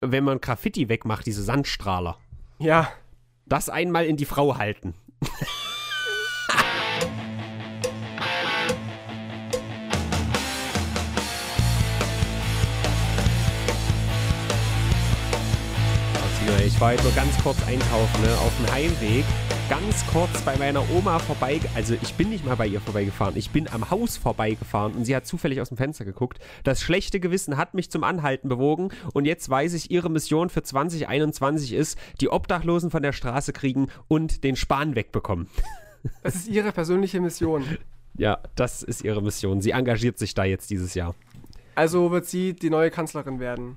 wenn man Graffiti wegmacht, diese Sandstrahler. Ja. Das einmal in die Frau halten. Ich war heute nur ganz kurz einkaufen, ne, auf dem Heimweg. Ganz kurz bei meiner Oma vorbei. Also, ich bin nicht mal bei ihr vorbeigefahren. Ich bin am Haus vorbeigefahren und sie hat zufällig aus dem Fenster geguckt. Das schlechte Gewissen hat mich zum Anhalten bewogen und jetzt weiß ich, ihre Mission für 2021 ist, die Obdachlosen von der Straße kriegen und den Spahn wegbekommen. Das ist ihre persönliche Mission. Ja, das ist ihre Mission. Sie engagiert sich da jetzt dieses Jahr. Also wird sie die neue Kanzlerin werden.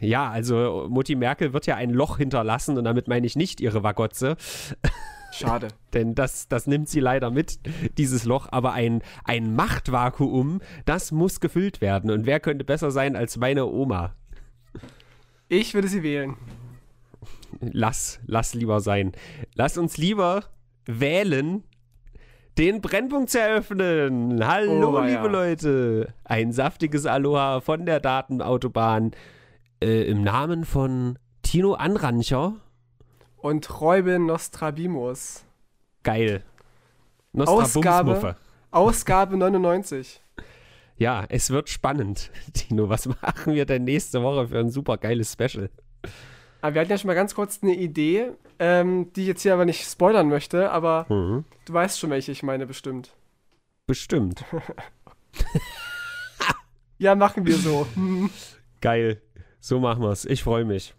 Ja, also Mutti Merkel wird ja ein Loch hinterlassen und damit meine ich nicht ihre Wagotze. Schade. Denn das, das nimmt sie leider mit, dieses Loch. Aber ein, ein Machtvakuum, das muss gefüllt werden. Und wer könnte besser sein als meine Oma? Ich würde sie wählen. Lass, lass lieber sein. Lass uns lieber wählen, den Brennpunkt zu eröffnen. Hallo, Oh, liebe ja. Leute. Ein saftiges Aloha von der Datenautobahn. Äh, Im Namen von Tino Anrancher. Und Räuben Nostrabimus. Geil. Ausgabe. Ausgabe 99. Ja, es wird spannend. Tino, was machen wir denn nächste Woche für ein super geiles Special? Aber wir hatten ja schon mal ganz kurz eine Idee, ähm, die ich jetzt hier aber nicht spoilern möchte, aber Mhm. du weißt schon, welche ich meine bestimmt. Bestimmt. Ja, machen wir so. Geil. So machen wir's. Ich freue mich.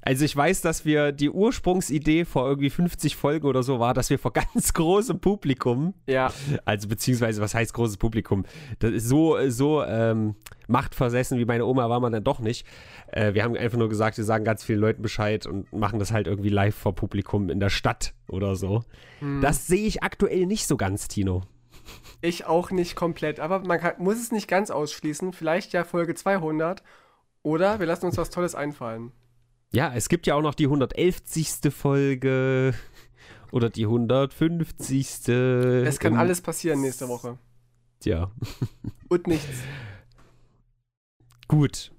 Also ich weiß, dass wir die Ursprungsidee vor irgendwie 50 Folgen oder so war, dass wir vor ganz großem Publikum, ja, also beziehungsweise was heißt großes Publikum, das ist so, so ähm, machtversessen wie meine Oma war man dann doch nicht. Äh, wir haben einfach nur gesagt, wir sagen ganz vielen Leuten Bescheid und machen das halt irgendwie live vor Publikum in der Stadt oder so. hm. Das sehe ich aktuell nicht so ganz, Tino. ich auch nicht komplett. Aber man kann, muss es nicht ganz ausschließen. Vielleicht ja Folge 200. Oder wir lassen uns was Tolles einfallen. Ja, es gibt ja auch noch die 111. Folge oder die 150. Es kann alles passieren nächste Woche. Ja, Und nichts. gut.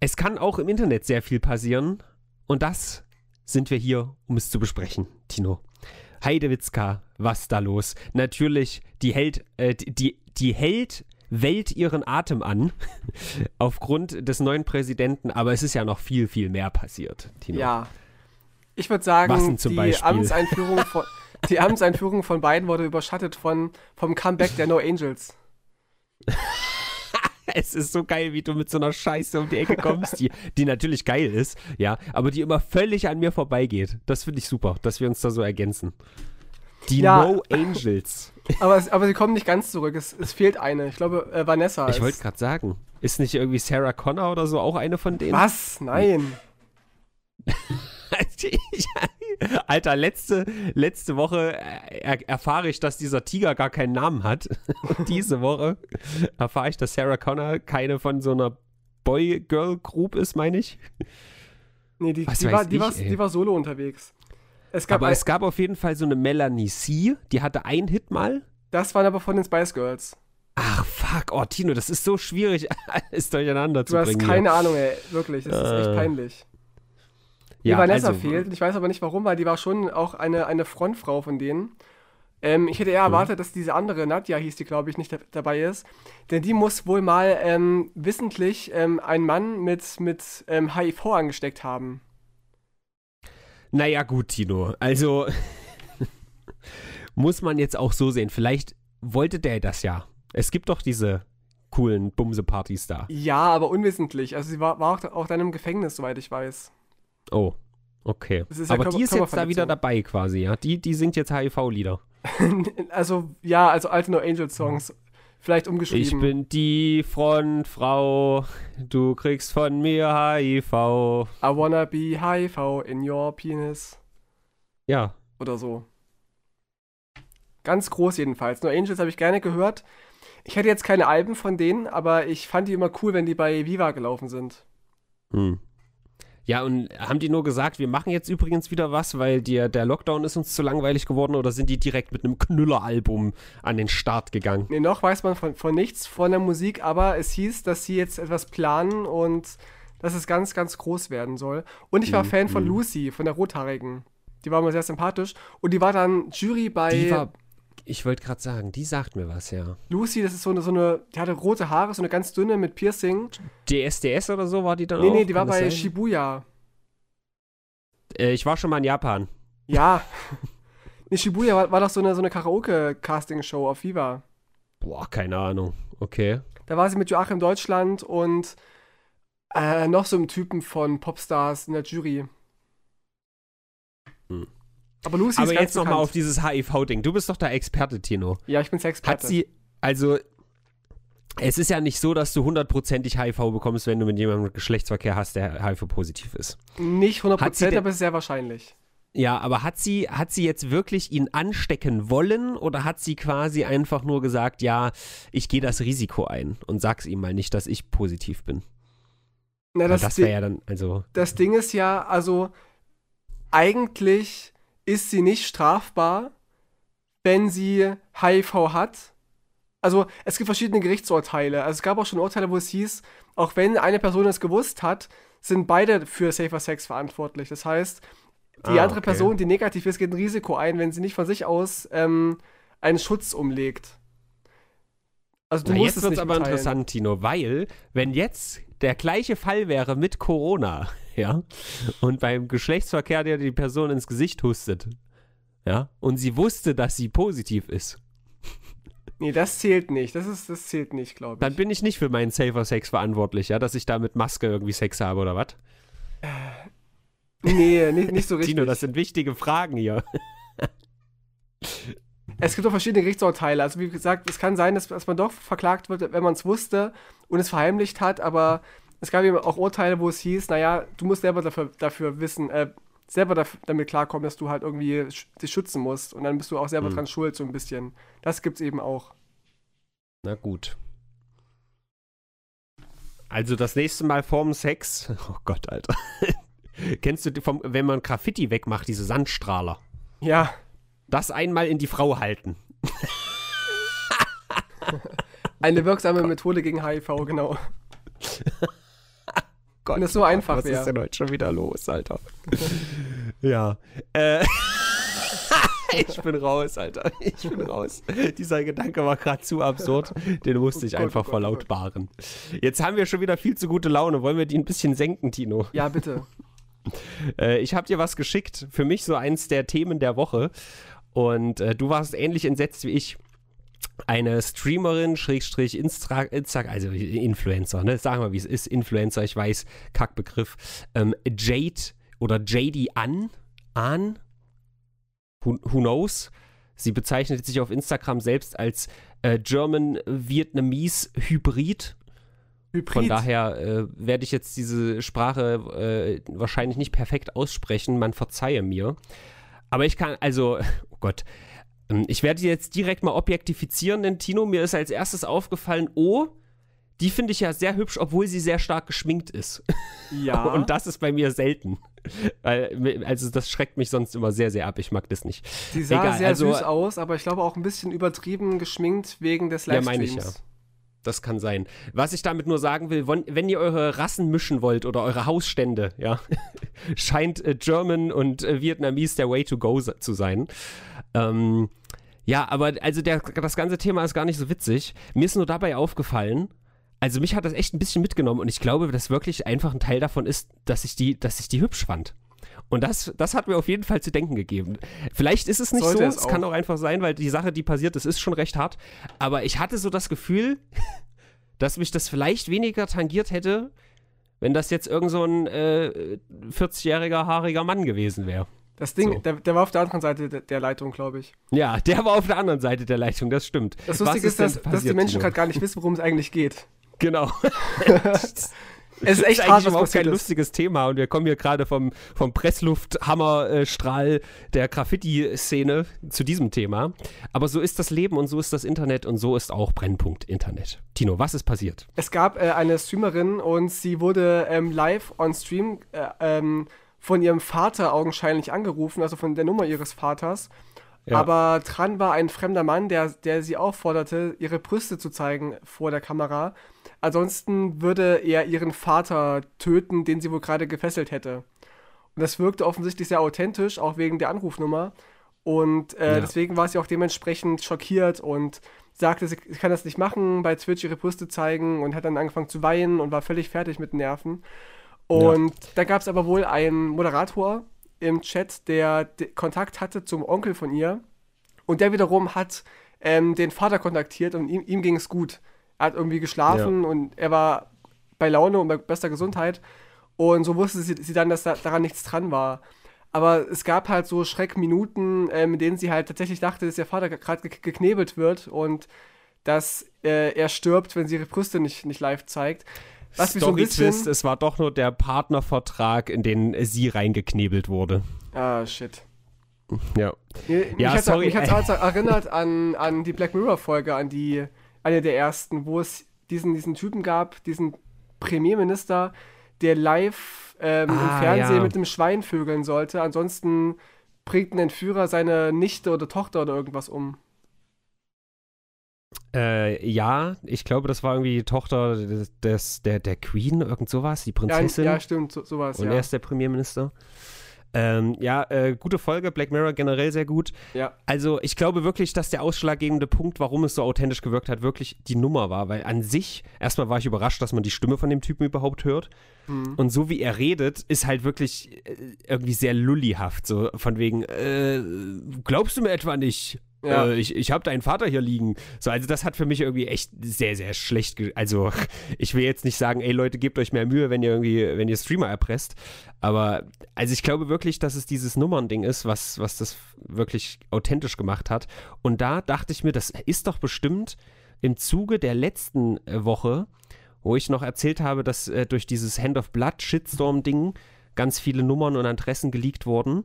Es kann auch im Internet sehr viel passieren und das sind wir hier, um es zu besprechen, Tino. Heidewitzka, was da los? Natürlich, die hält, äh, die, die hält Welt ihren Atem an aufgrund des neuen Präsidenten, aber es ist ja noch viel, viel mehr passiert, Tino. Ja. Ich würde sagen, die Beispiel? Amtseinführung, von, die Amtseinführung von beiden wurde überschattet von, vom Comeback der No Angels. Es ist so geil, wie du mit so einer Scheiße um die Ecke kommst, die, die natürlich geil ist, ja, aber die immer völlig an mir vorbeigeht. Das finde ich super, dass wir uns da so ergänzen. Die Ja. No Angels. Aber, es, aber sie kommen nicht ganz zurück. Es, es fehlt eine. Ich glaube, äh, Vanessa Ich wollte gerade sagen, ist nicht irgendwie Sarah Connor oder so auch eine von denen? Was? Nein. Alter, letzte, letzte Woche äh, er, erfahre ich, dass dieser Tiger gar keinen Namen hat. Und diese Woche erfahre ich, dass Sarah Connor keine von so einer Boy-Girl-Group ist, meine ich. Nee, die, die, war, die, ich, war, ey. die war solo unterwegs. Es gab Aber es gab auf jeden Fall so eine Melanie C, die hatte einen Hit mal. das waren aber von den Spice Girls. Ach, fuck. Oh, Tino, das ist so schwierig, alles durcheinander Du zu hast bringen. keine Ahnung, ey. Wirklich. Das ist echt Äh, peinlich. Die ja, Vanessa also, fehlt. Ich weiß aber nicht warum, weil die war schon auch eine, eine Frontfrau von denen. Ähm, ich hätte eher Mhm. erwartet, dass diese andere, Nadja hieß die, glaube ich, nicht da- dabei ist. Denn die muss wohl mal ähm, wissentlich ähm, einen Mann mit, mit ähm, HIV angesteckt haben. Naja, gut, Tino. Also muss man jetzt auch so sehen. Vielleicht wollte der das ja. Es gibt doch diese coolen Bumse-Partys da. Ja, aber unwissentlich. Also sie war, war auch, auch dann im Gefängnis, soweit ich weiß. Oh, okay. Ja Aber Körper- die ist jetzt da wieder dabei quasi, ja? Die, die singt jetzt HIV-Lieder. also, ja, also alte No Angels Songs. Vielleicht umgeschrieben. Ich bin die Frontfrau, du kriegst von mir HIV. I wanna be HIV in your penis. Ja, Oder so. Ganz groß jedenfalls. No Angels habe ich gerne gehört. Ich hätte jetzt keine Alben von denen, aber ich fand die immer cool, wenn die bei Viva gelaufen sind. Hm. Ja, und haben die nur gesagt, wir machen jetzt übrigens wieder was, weil dir, der Lockdown ist uns zu langweilig geworden oder sind die direkt mit einem Knülleralbum an den Start gegangen? Nee, noch weiß man von, von nichts von der Musik, aber es hieß, dass sie jetzt etwas planen und dass es ganz, ganz groß werden soll. Und ich war Mhm, Fan von mhm. Lucy, von der Rothaarigen. Die war mir sehr sympathisch. Und die war dann Jury bei Die war, ich wollte gerade sagen, die sagt mir was, ja. Lucy, das ist so eine, so eine, die hatte rote Haare, so eine ganz dünne mit Piercing. DSDS oder so war die dann Nee, auch? nee, die war Kann bei sein? Shibuya. Äh, ich war schon mal in Japan. Ja. nee, Shibuya war, war doch so eine, so eine Karaoke-Casting-Show auf Viva. Boah, keine Ahnung. Okay. Da war sie mit Joachim Deutschland und äh, noch so einem Typen von Popstars in der Jury. Hm. Aber Lucy Aber ist jetzt nochmal auf dieses HIV-Ding. Du bist doch der Experte, Tino. Ja, ich bin Sexperte. Hat sie, also, es ist ja nicht so, dass du hundertprozentig HIV bekommst, wenn du mit jemandem Geschlechtsverkehr hast, der HIV-positiv ist. Nicht 100%, Hat sie denn- aber sehr wahrscheinlich. Ja, aber hat sie, hat sie jetzt wirklich ihn anstecken wollen oder hat sie quasi einfach nur gesagt, ja, ich gehe das Risiko ein und sag's ihm mal nicht, dass ich positiv bin? Na, das, das wäre ja dann, also, das Ding ist ja, also eigentlich ist sie nicht strafbar, wenn sie HIV hat. Also es gibt verschiedene Gerichtsurteile. Also es gab auch schon Urteile, wo es hieß, auch wenn eine Person es gewusst hat, sind beide für Safer Sex verantwortlich. Das heißt, die Ah, andere okay. Person, die negativ ist, geht ein Risiko ein, wenn sie nicht von sich aus ähm, einen Schutz umlegt. Also du Na, musst jetzt es wird's nicht aber mitteilen. interessant, Tino, weil, wenn jetzt der gleiche Fall wäre mit Corona, ja, und beim Geschlechtsverkehr der die Person ins Gesicht hustet, ja, und sie wusste, dass sie positiv ist, Nee, das zählt nicht. Das, ist, das zählt nicht, glaube ich. dann bin ich nicht für meinen Safer Sex verantwortlich, ja, dass ich da mit Maske irgendwie Sex habe oder was? nee, nicht, nicht so richtig. Tino, das sind wichtige Fragen hier. Es gibt auch verschiedene Gerichtsurteile. Also wie gesagt, es kann sein, dass, dass man doch verklagt wird, wenn man es wusste und es verheimlicht hat, aber es gab eben auch Urteile, wo es hieß, naja, du musst selber dafür, dafür wissen, äh, selber daf damit klarkommen, dass du halt irgendwie sch dich schützen musst und dann bist du auch selber Mhm. dran schuld, so ein bisschen. Das gibt's eben auch. Na gut. Also das nächste Mal vorm Sex, oh Gott, Alter. Kennst du, vom, wenn man Graffiti wegmacht, diese Sandstrahler? Ja, Das einmal in die Frau halten. eine wirksame Methode gegen HIV, genau. Gott, Wenn das so einfach was ist wäre. denn heute schon wieder los, Alter? ja. Äh, ich bin raus, Alter. Ich bin raus. Dieser Gedanke war gerade zu absurd. Den musste Oh ich Gott, einfach oh Gott, oh Gott. verlautbaren. Jetzt haben wir schon wieder viel zu gute Laune. Wollen wir die ein bisschen senken, Tino? Ja, bitte. Äh, ich habe dir was geschickt. Für mich so eins der Themen der Woche. Und äh, du warst ähnlich entsetzt wie ich. Eine Streamerin, Schrägstrich, Instra, also Influencer, ne? Sagen wir, wie es ist. Influencer, ich weiß, Kackbegriff. Ähm, Jade oder JD An, An, who, who knows? Sie bezeichnet sich auf Instagram selbst als äh, German Vietnamese Hybrid. Hybrid. Von daher äh, werde ich jetzt diese Sprache äh, wahrscheinlich nicht perfekt aussprechen. Man verzeihe mir. Aber ich kann, also, oh Gott. Ähm, Ich werde die jetzt direkt mal objektifizieren, denn Tino, mir ist als erstes aufgefallen, oh, die finde ich ja sehr hübsch, obwohl sie sehr stark geschminkt ist. ja. Und das ist bei mir selten. Also das schreckt mich sonst immer sehr, sehr ab. Ich mag das nicht. Sie sah Egal, sehr also- süß aus, aber ich glaube auch ein bisschen übertrieben geschminkt wegen des Ja, Livestreams. meine ich ja. Das kann sein. Was ich damit nur sagen will, wenn, ihr eure Rassen mischen wollt oder eure Hausstände, ja, scheint äh, German und äh, Vietnamese der Way to go zu sein. Ähm, ja, aber also der, das ganze Thema ist gar nicht so witzig. Mir ist nur dabei aufgefallen, also mich hat das echt ein bisschen mitgenommen und ich glaube, dass wirklich einfach ein Teil davon ist, dass ich die, dass ich die hübsch fand. Und das, das hat mir auf jeden Fall zu denken gegeben. Vielleicht ist es nicht Sollte so, es es kann auch. einfach sein, weil die Sache, die passiert ist, ist schon recht hart. Aber ich hatte so das Gefühl, dass mich das vielleicht weniger tangiert hätte, wenn das jetzt irgend so ein äh, 40-jähriger haariger Mann gewesen wäre. Das Ding, So. der, der war auf der anderen Seite der, der Leitung, glaube ich. Ja, der war auf der anderen Seite der Leitung, das stimmt. Das Lustige ist, denn dass, dass die Menschen gerade gar nicht wissen, worum es eigentlich geht. Genau. Es ist echt ist hart, was überhaupt kein ist. lustiges Thema und wir kommen hier gerade vom, vom Presslufthammerstrahl der Graffiti-Szene zu diesem Thema. Aber so ist das Leben und so ist das Internet und so ist auch Brennpunkt Internet. Tino, was ist passiert? Es gab äh, eine Streamerin und sie wurde ähm, live on Stream äh, ähm, von ihrem Vater augenscheinlich angerufen, also von der Nummer ihres Vaters. Ja. Aber dran war ein fremder Mann, der, der sie aufforderte, ihre Brüste zu zeigen vor der Kamera. Ansonsten würde er ihren Vater töten, den sie wohl gerade gefesselt hätte. Und das wirkte offensichtlich sehr authentisch, auch wegen der Anrufnummer. Und äh, Ja. deswegen war sie auch dementsprechend schockiert und sagte, sie kann das nicht machen, bei Twitch ihre Brüste zeigen und hat dann angefangen zu weinen und war völlig fertig mit Nerven. Und da gab es aber wohl einen Moderator im Chat, der de- Kontakt hatte zum Onkel von ihr. Und der wiederum hat ähm, den Vater kontaktiert und ihm, ihm ging es gut. Er hat irgendwie geschlafen und er war bei Laune und bei bester Gesundheit. Und so wusste sie, sie dann, dass da, daran nichts dran war. Aber es gab halt so Schreckminuten, ähm, in denen sie halt tatsächlich dachte, dass ihr Vater gerade ge geknebelt wird und dass äh, er stirbt, wenn sie ihre Brüste nicht, nicht live zeigt. Was mich so ein bisschen. Es war doch nur der Partnervertrag, in den sie reingeknebelt wurde. Ah, shit. Ja. Mir, Ja, mich hat's- sorry. Mich hat es erinnert an, an die Black Mirror-Folge, an die, eine der ersten, wo es diesen, diesen Typen gab, diesen Premierminister, der live ähm, im Ah, Fernsehen ja. mit einem Schwein vögeln sollte. Ansonsten bringt ein Entführer seine Nichte oder Tochter oder irgendwas um. Äh, ja, ich glaube, das war irgendwie die Tochter des, des, der, der Queen, irgend sowas, die Ja, Prinzessin. ja stimmt, so, sowas, und ja. er ist der Premierminister. Ähm, ja, äh, gute Folge, Black Mirror generell sehr gut. ja. Also ich glaube wirklich, dass der ausschlaggebende Punkt, warum es so authentisch gewirkt hat, wirklich die Nummer war. Weil an sich, erstmal war ich überrascht, dass man die Stimme von dem Typen überhaupt hört. Hm. Und so wie er redet, ist halt wirklich äh, irgendwie sehr lullihaft. So von wegen, äh, glaubst du mir etwa nicht? Ja. Äh, ich ich habe deinen Vater hier liegen. So, also das hat für mich irgendwie echt sehr, sehr schlecht. Also ich will jetzt nicht sagen, ey Leute, gebt euch mehr Mühe, wenn ihr irgendwie, wenn ihr Streamer erpresst. Aber also ich glaube wirklich, dass es dieses Nummernding ist, was, was das wirklich authentisch gemacht hat. Und da dachte ich mir, das ist doch bestimmt im Zuge der letzten äh, Woche, wo ich noch erzählt habe, dass äh, durch dieses Hand of Blood Shitstorm-Ding ganz viele Nummern und Adressen geleakt wurden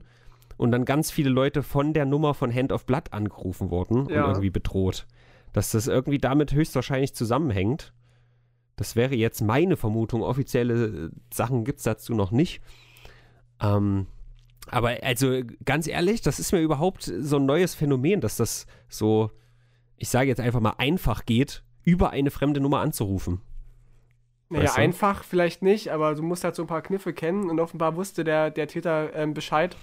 und dann ganz viele Leute von der Nummer von Hand of Blood angerufen wurden Ja. und irgendwie bedroht. Dass das irgendwie damit höchstwahrscheinlich zusammenhängt. Das wäre jetzt meine Vermutung. Offizielle äh, Sachen gibt es dazu noch nicht. Ähm, aber also ganz ehrlich, das ist mir überhaupt so ein neues Phänomen, dass das so, ich sage jetzt einfach mal einfach geht, über eine fremde Nummer anzurufen. Naja, Weißt du? einfach vielleicht nicht, aber du musst halt so ein paar Kniffe kennen und offenbar wusste der, der Täter ähm, Bescheid,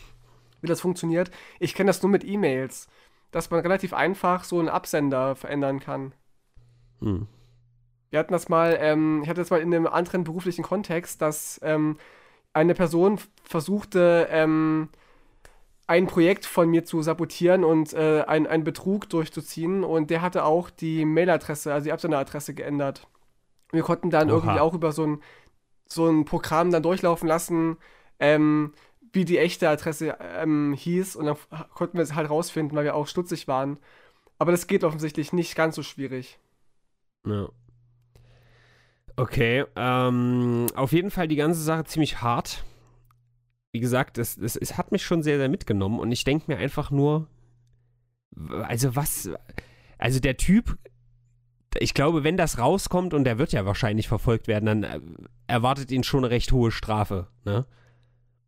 wie das funktioniert. Ich kenne das nur mit E-Mails, dass man relativ einfach so einen Absender verändern kann. Hm. Wir hatten das mal, ähm, ich hatte das mal in einem anderen beruflichen Kontext, dass ähm, eine Person versuchte, ähm, ein Projekt von mir zu sabotieren und äh, ein- einen Betrug durchzuziehen und der hatte auch die Mailadresse, also die Absenderadresse geändert. Wir konnten dann Oha. irgendwie auch über so ein, so ein Programm dann durchlaufen lassen, ähm, wie die echte Adresse ähm, hieß und dann konnten wir es halt rausfinden, weil wir auch stutzig waren. Aber das geht offensichtlich nicht ganz so schwierig. Ja. Okay, ähm, auf jeden Fall die ganze Sache ziemlich hart. Wie gesagt, es, es, es hat mich schon sehr, sehr mitgenommen und ich denke mir einfach nur, also was, also der Typ, ich glaube, wenn das rauskommt und der wird ja wahrscheinlich verfolgt werden, dann äh, erwartet ihn schon eine recht hohe Strafe, ne?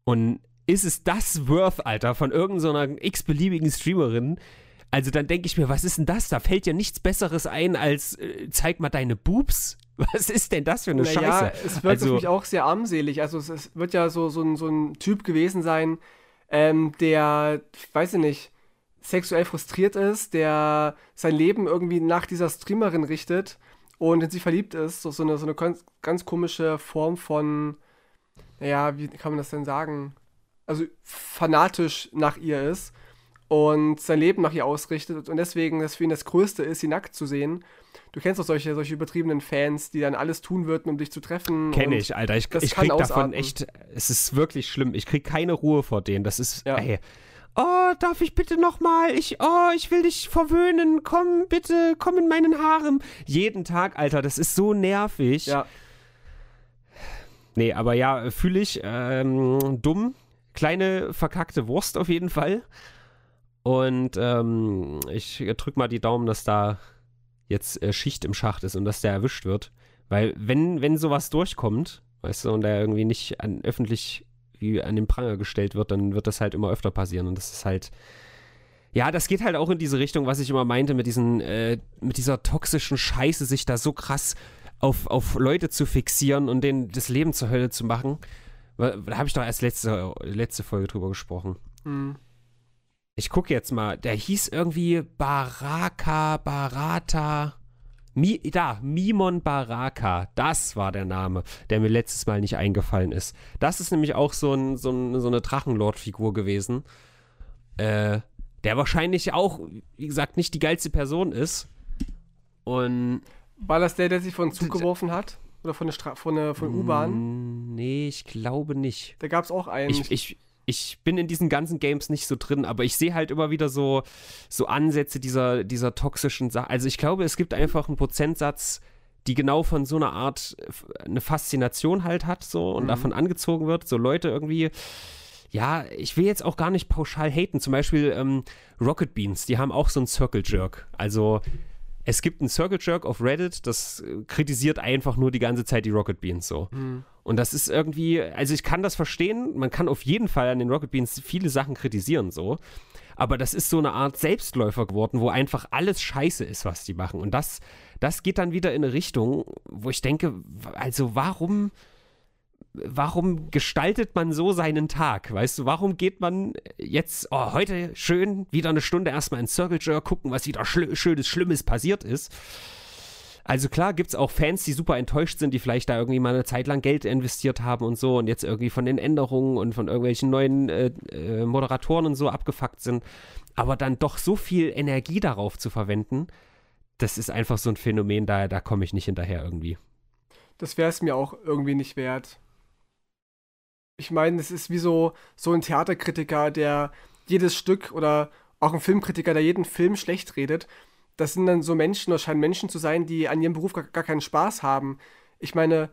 Und ist es das worth, Alter, von irgendeiner x-beliebigen Streamerin, also dann denke ich mir, was ist denn das? Da fällt ja nichts Besseres ein als äh, zeig mal deine Boobs. Was ist denn das für eine naja, Scheiße? es wirkt Also- auch sehr armselig. Also es, es wird ja so, so, ein, so ein Typ gewesen sein, ähm, der, ich weiß ich nicht, sexuell frustriert ist, der sein Leben irgendwie nach dieser Streamerin richtet und in sie verliebt ist. So, so, eine, so eine ganz, ganz komische Form von, naja, wie kann man das denn sagen? Also fanatisch nach ihr ist und sein Leben nach ihr ausrichtet und deswegen das für ihn das Größte ist, sie nackt zu sehen. Du kennst doch solche, solche übertriebenen Fans, die dann alles tun würden, um dich zu treffen. Kenne ich, Alter. Ich, ich krieg davon ausarten. echt, es ist wirklich schlimm. Ich krieg keine Ruhe vor denen. Das ist, Ja. ey. Oh, darf ich bitte nochmal? Ich, oh, ich will dich verwöhnen. Komm, bitte, komm in meinen Harem. Jeden Tag, Alter, das ist so nervig. Ja, Nee, aber ja, fühle ich. Ähm, dumm. Kleine verkackte Wurst auf jeden Fall. Und ähm, ich drück mal die Daumen, dass da jetzt äh, Schicht im Schacht ist und dass der erwischt wird. Weil wenn, wenn sowas durchkommt, weißt du, und der irgendwie nicht an, öffentlich wie an den Pranger gestellt wird, dann wird das halt immer öfter passieren. Und das ist halt. Ja, das geht halt auch in diese Richtung, was ich immer meinte, mit diesen, äh, mit dieser toxischen Scheiße, sich da so krass auf, auf Leute zu fixieren und denen das Leben zur Hölle zu machen. Da habe ich doch erst letzte, letzte Folge drüber gesprochen. Hm. Ich gucke jetzt mal, der hieß irgendwie Baraka, Barata. Mi, da, Mimon Baraka, das war der Name, der mir letztes Mal nicht eingefallen ist. Das ist nämlich auch so, ein, so, ein, so eine Drachenlord-Figur gewesen, äh, der wahrscheinlich auch, wie gesagt, nicht die geilste Person ist. Und. War das der, der sich von Zug geworfen hat? Oder von der, Stra von der von U-Bahn? Nee, ich glaube nicht. Da gab es auch einen. Ich, ich, ich bin in diesen ganzen Games nicht so drin, aber ich sehe halt immer wieder so, so Ansätze dieser, dieser toxischen Sache. Also ich glaube, es gibt einfach einen Prozentsatz, die genau von so einer Art eine Faszination halt hat so und mhm. davon angezogen wird. So Leute irgendwie, ja, ich will jetzt auch gar nicht pauschal haten. Zum Beispiel ähm, Rocket Beans, die haben auch so einen Circle Jerk. Also es gibt einen Circle Jerk auf Reddit, das kritisiert einfach nur die ganze Zeit die Rocket Beans so. Mhm. Und das ist irgendwie, also ich kann das verstehen, man kann auf jeden Fall an den Rocket Beans viele Sachen kritisieren, so. Aber das ist so eine Art Selbstläufer geworden, wo einfach alles scheiße ist, was die machen. Und das, das geht dann wieder in eine Richtung, wo ich denke, also warum, warum gestaltet man so seinen Tag? Weißt du, warum geht man jetzt, oh, heute schön wieder eine Stunde erstmal in Circle Jerk gucken, was wieder Schli Schönes, Schlimmes passiert ist? Also klar gibt es auch Fans, die super enttäuscht sind, die vielleicht da irgendwie mal eine Zeit lang Geld investiert haben und so und jetzt irgendwie von den Änderungen und von irgendwelchen neuen äh, äh, Moderatoren und so abgefuckt sind. Aber dann doch so viel Energie darauf zu verwenden, das ist einfach so ein Phänomen, da, da komme ich nicht hinterher irgendwie. Das wäre es mir auch irgendwie nicht wert. Ich meine, es ist wie so, so ein Theaterkritiker, der jedes Stück oder auch ein Filmkritiker, der jeden Film schlecht redet das sind dann so Menschen oder scheinen Menschen zu sein, die an ihrem Beruf gar, gar keinen Spaß haben. Ich meine,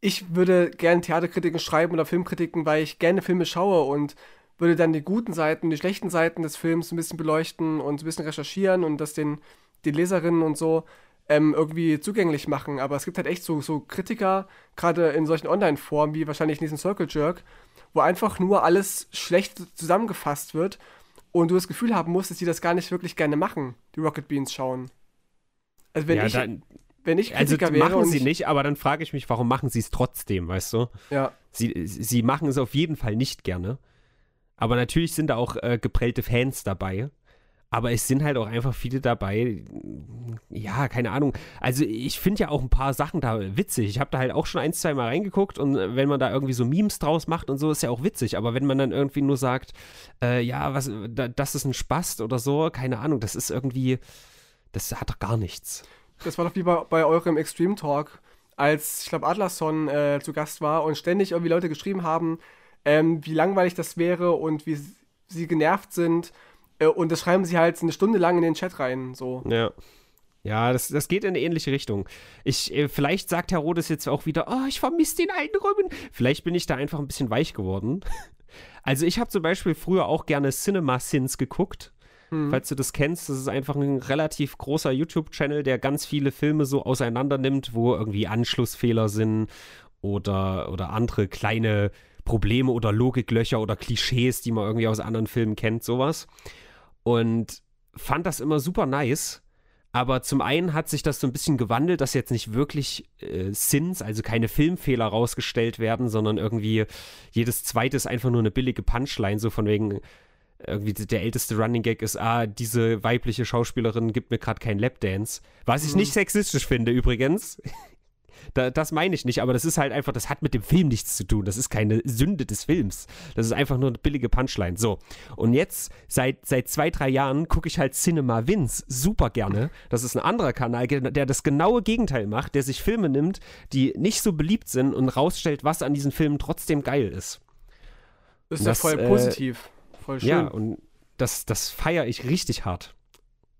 ich würde gerne Theaterkritiken schreiben oder Filmkritiken, weil ich gerne Filme schaue und würde dann die guten Seiten, die schlechten Seiten des Films ein bisschen beleuchten und ein bisschen recherchieren und das den, den Leserinnen und so ähm, irgendwie zugänglich machen. Aber es gibt halt echt so, so Kritiker, gerade in solchen Online-Formen wie wahrscheinlich in diesem Circle Jerk, wo einfach nur alles schlecht zusammengefasst wird und du das Gefühl haben musst, dass die das gar nicht wirklich gerne machen, die Rocket Beans schauen. Also wenn ja, ich, dann, wenn ich also Kritiker also wäre machen sie nicht, aber dann frage ich mich, warum machen sie es trotzdem, weißt du? Ja. Sie, sie machen es auf jeden Fall nicht gerne. Aber natürlich sind da auch äh, geprellte Fans dabei. Aber es sind halt auch einfach viele dabei, ja, keine Ahnung. Also ich finde ja auch ein paar Sachen da witzig. Ich habe da halt auch schon ein, zwei Mal reingeguckt und wenn man da irgendwie so Memes draus macht und so, ist ja auch witzig. Aber wenn man dann irgendwie nur sagt, äh, ja, was, da, das ist ein Spast oder so, keine Ahnung, das ist irgendwie, das hat doch gar nichts. Das war doch wie bei, bei eurem Extreme Talk, als, ich glaube, Adlerson äh, zu Gast war und ständig irgendwie Leute geschrieben haben, ähm, wie langweilig das wäre und wie sie genervt sind äh, und das schreiben sie halt eine Stunde lang in den Chat rein. So. Ja. Ja, das, das geht in eine ähnliche Richtung. Ich, äh, vielleicht sagt Herr Rodes jetzt auch wieder, oh, ich vermisse den alten Robin. Vielleicht bin ich da einfach ein bisschen weich geworden. Also ich habe zum Beispiel früher auch gerne Cinema Sins geguckt. Hm. Falls du das kennst, das ist einfach ein relativ großer YouTube-Channel, der ganz viele Filme so auseinander nimmt, wo irgendwie Anschlussfehler sind oder, oder andere kleine Probleme oder Logiklöcher oder Klischees, die man irgendwie aus anderen Filmen kennt, sowas und fand das immer super nice. Aber zum einen hat sich das so ein bisschen gewandelt, dass jetzt nicht wirklich äh, Sins, also keine Filmfehler rausgestellt werden, sondern irgendwie jedes zweite ist einfach nur eine billige Punchline, so von wegen, irgendwie der älteste Running Gag ist, ah, diese weibliche Schauspielerin gibt mir gerade keinen Lapdance. Was ich mhm. nicht sexistisch finde übrigens. Da, das meine ich nicht, aber das ist halt einfach, das hat mit dem Film nichts zu tun. Das ist keine Sünde des Films. Das ist einfach nur eine billige Punchline. So. Und jetzt, seit, seit zwei, drei Jahren, gucke ich halt Cinema Vince super gerne. Das ist ein anderer Kanal, der das genaue Gegenteil macht, der sich Filme nimmt, die nicht so beliebt sind und rausstellt, was an diesen Filmen trotzdem geil ist. Ist ja voll äh, positiv. Voll schön. Ja, und das, das feiere ich richtig hart.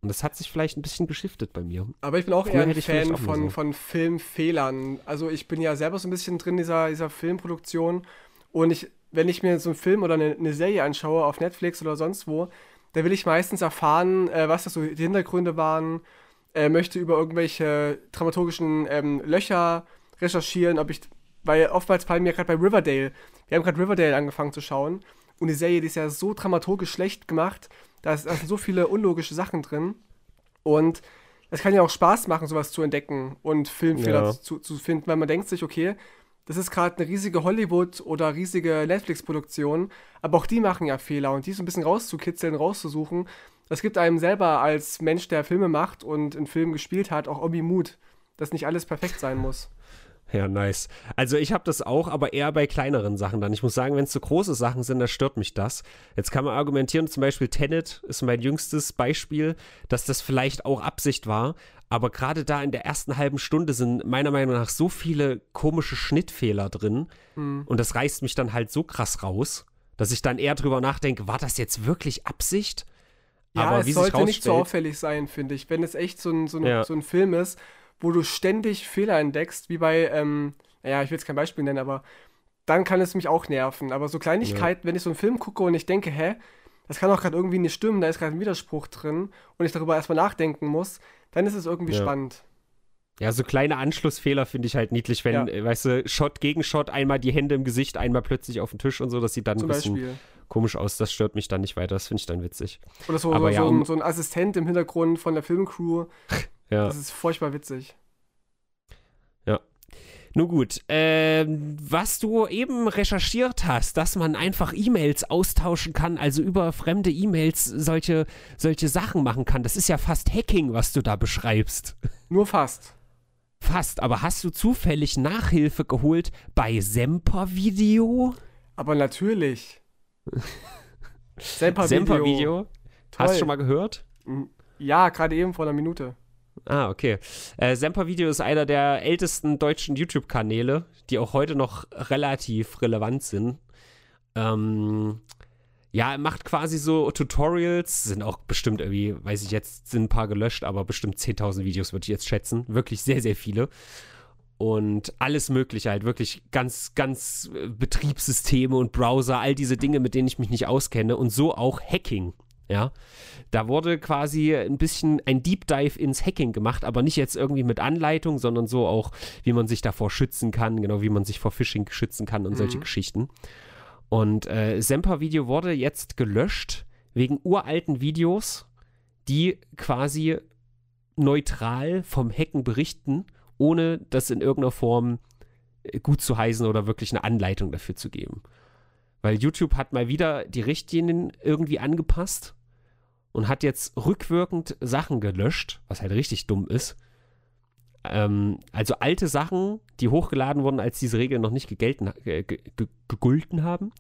Und das hat sich vielleicht ein bisschen geschiftet bei mir. Aber ich bin auch Früher eher ein Fan von, so. von Filmfehlern. Also ich bin ja selber so ein bisschen drin in dieser, dieser Filmproduktion. Und ich, wenn ich mir so einen Film oder eine, eine Serie anschaue auf Netflix oder sonst wo, da will ich meistens erfahren, äh, was das so die Hintergründe waren, äh, möchte über irgendwelche dramaturgischen ähm, Löcher recherchieren, ob ich, weil oftmals fallen mir gerade bei Riverdale, wir haben gerade Riverdale angefangen zu schauen und die Serie, die ist ja so dramaturgisch schlecht gemacht, da, ist, da sind so viele unlogische Sachen drin. Und es kann ja auch Spaß machen, sowas zu entdecken und Filmfehler Ja. zu, zu finden, weil man denkt sich, okay, das ist gerade eine riesige Hollywood- oder riesige Netflix-Produktion, aber auch die machen ja Fehler und die so ein bisschen rauszukitzeln, rauszusuchen, das gibt einem selber als Mensch, der Filme macht und in Filmen gespielt hat, auch irgendwie Mut, dass nicht alles perfekt sein muss. Ja, nice. Also ich habe das auch, aber eher bei kleineren Sachen dann. Ich muss sagen, wenn es so große Sachen sind, dann stört mich das. Jetzt kann man argumentieren, zum Beispiel Tenet ist mein jüngstes Beispiel, dass das vielleicht auch Absicht war. Aber gerade da in der ersten halben Stunde sind meiner Meinung nach so viele komische Schnittfehler drin. Und das reißt mich dann halt so krass raus, dass ich dann eher drüber nachdenke, war das jetzt wirklich Absicht? Ja, es wie sich sollte nicht so auffällig sein, finde ich. Wenn es echt so ein, so, ein, Ja. so ein Film ist, wo du ständig Fehler entdeckst, wie bei, ähm, naja, ich will jetzt kein Beispiel nennen, aber dann kann es mich auch nerven. Aber so Kleinigkeiten, wenn ich so einen Film gucke und ich denke, hä, das kann doch gerade irgendwie nicht stimmen, da ist gerade ein Widerspruch drin und ich darüber erstmal nachdenken muss, dann ist es irgendwie Ja. spannend. Ja, so kleine Anschlussfehler finde ich halt niedlich, wenn, Ja. äh, weißt du, Shot gegen Shot, einmal die Hände im Gesicht, einmal plötzlich auf den Tisch und so, das sieht dann Zum ein bisschen Beispiel. komisch aus. Das stört mich dann nicht weiter, das finde ich dann witzig. Oder so, Aber so, ja, so, ein, so ein Assistent im Hintergrund von der Filmcrew. Ja. Das ist furchtbar witzig. Nun gut, ähm, was du eben recherchiert hast, dass man einfach E-Mails austauschen kann, also über fremde E-Mails solche, solche Sachen machen kann, das ist ja fast Hacking, was du da beschreibst. Nur fast. Fast, aber hast du zufällig Nachhilfe geholt bei Semper Video? Aber natürlich. Semper-Video. Semper Video? Hast Toll. du schon mal gehört? Ja, gerade eben vor einer Minute. Ah, okay. Äh, Semper Video ist einer der ältesten deutschen YouTube-Kanäle, die auch heute noch relativ relevant sind. Ähm, ja, er macht quasi so Tutorials, sind auch bestimmt irgendwie, weiß ich jetzt, sind ein paar gelöscht, aber bestimmt 10.000 Videos würde ich jetzt schätzen. Wirklich sehr, sehr viele. Und alles Mögliche halt, wirklich ganz, ganz äh, Betriebssysteme und Browser, all diese Dinge, mit denen ich mich nicht auskenne und so auch Hacking. Ja, da wurde quasi ein bisschen ein Deep Dive ins Hacking gemacht, aber nicht jetzt irgendwie mit Anleitung, sondern so auch, wie man sich davor schützen kann, genau wie man sich vor Phishing schützen kann und solche Geschichten. Und äh, Semper Video wurde jetzt gelöscht wegen uralten Videos, die quasi neutral vom Hacken berichten, ohne das in irgendeiner Form äh, gut zu heißen oder wirklich eine Anleitung dafür zu geben. Weil YouTube hat mal wieder die Richtlinien irgendwie angepasst und hat jetzt rückwirkend Sachen gelöscht, was halt richtig dumm ist. Ähm, also alte Sachen, die hochgeladen wurden, als diese Regeln noch nicht gegelten, ge, ge, ge, gegolten haben.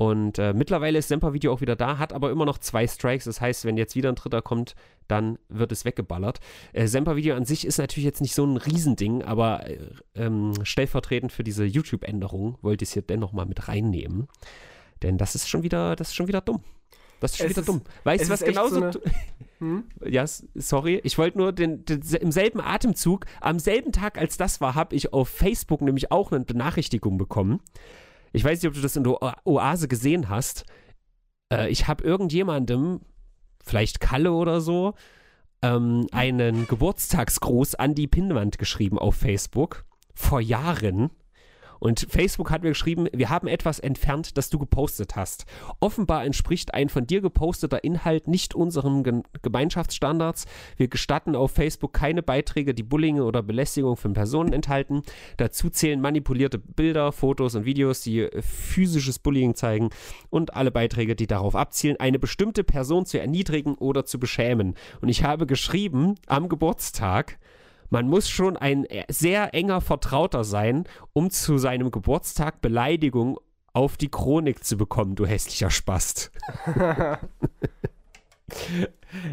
Und äh, mittlerweile ist Semper Video auch wieder da, hat aber immer noch zwei Strikes. Das heißt, wenn jetzt wieder ein dritter kommt, dann wird es weggeballert. Äh, Semper Video an sich ist natürlich jetzt nicht so ein Riesending, aber äh, ähm, stellvertretend für diese YouTube-Änderung wollte ich es hier dennoch mal mit reinnehmen. Denn das ist schon wieder, das ist schon wieder dumm. Das ist schon Es wieder ist- dumm. Weißt du, was genauso. so eine- Hm? ja, sorry. Ich wollte nur den, den, im selben Atemzug, am selben Tag als das war, habe ich auf Facebook nämlich auch eine Benachrichtigung bekommen. Ich weiß nicht, ob du das in der Oase gesehen hast. Äh, ich habe irgendjemandem, vielleicht Kalle oder so, ähm, einen Geburtstagsgruß an die Pinnwand geschrieben auf Facebook. Vor Jahren. Und Facebook hat mir geschrieben, wir haben etwas entfernt, das du gepostet hast. Offenbar entspricht ein von dir geposteter Inhalt nicht unseren Ge Gemeinschaftsstandards. Wir gestatten auf Facebook keine Beiträge, die Bullying oder Belästigung von Personen enthalten. Dazu zählen manipulierte Bilder, Fotos und Videos, die äh, physisches Bullying zeigen und alle Beiträge, die darauf abzielen, eine bestimmte Person zu erniedrigen oder zu beschämen. Und ich habe geschrieben am Geburtstag, man muss schon ein äh, sehr enger Vertrauter sein, um zu seinem Geburtstag Beleidigung auf die Chronik zu bekommen, du hässlicher Spast.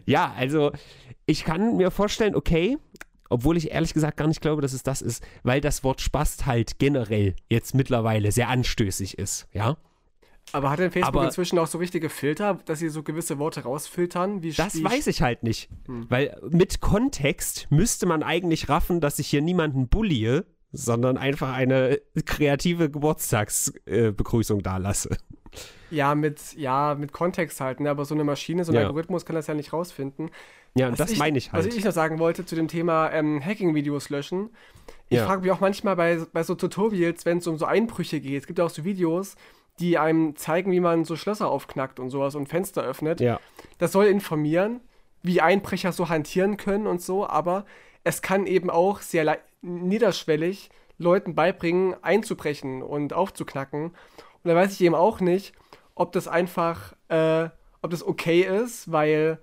ja, also ich kann mir vorstellen, okay, obwohl ich ehrlich gesagt gar nicht glaube, dass es das ist, weil das Wort Spast halt generell jetzt mittlerweile sehr anstößig ist, ja. Aber hat denn Facebook Aber- inzwischen auch so richtige Filter, dass sie so gewisse Worte rausfiltern? Wie Das weiß ich halt nicht. Hm. Weil mit Kontext müsste man eigentlich raffen, dass ich hier niemanden bullye, sondern einfach eine kreative Geburtstagsbegrüßung äh, da lasse. Ja, mit, ja, mit Kontext halt, ne? aber so eine Maschine, so ein Ja. Algorithmus kann das ja nicht rausfinden. Ja, und Was das meine ich halt. Was ich noch sagen wollte zu dem Thema ähm, Hacking-Videos löschen. Ich Ja. frage mich auch manchmal bei, bei so Tutorials, wenn es um so Einbrüche geht. Es gibt ja auch so Videos, die einem zeigen, wie man so Schlösser aufknackt und sowas und Fenster öffnet. ja. Das soll informieren. wie Einbrecher so hantieren können und so, aber es kann eben auch sehr niederschwellig Leuten beibringen, einzubrechen und aufzuknacken. Und da weiß ich eben auch nicht, ob das einfach, äh, ob das okay ist, weil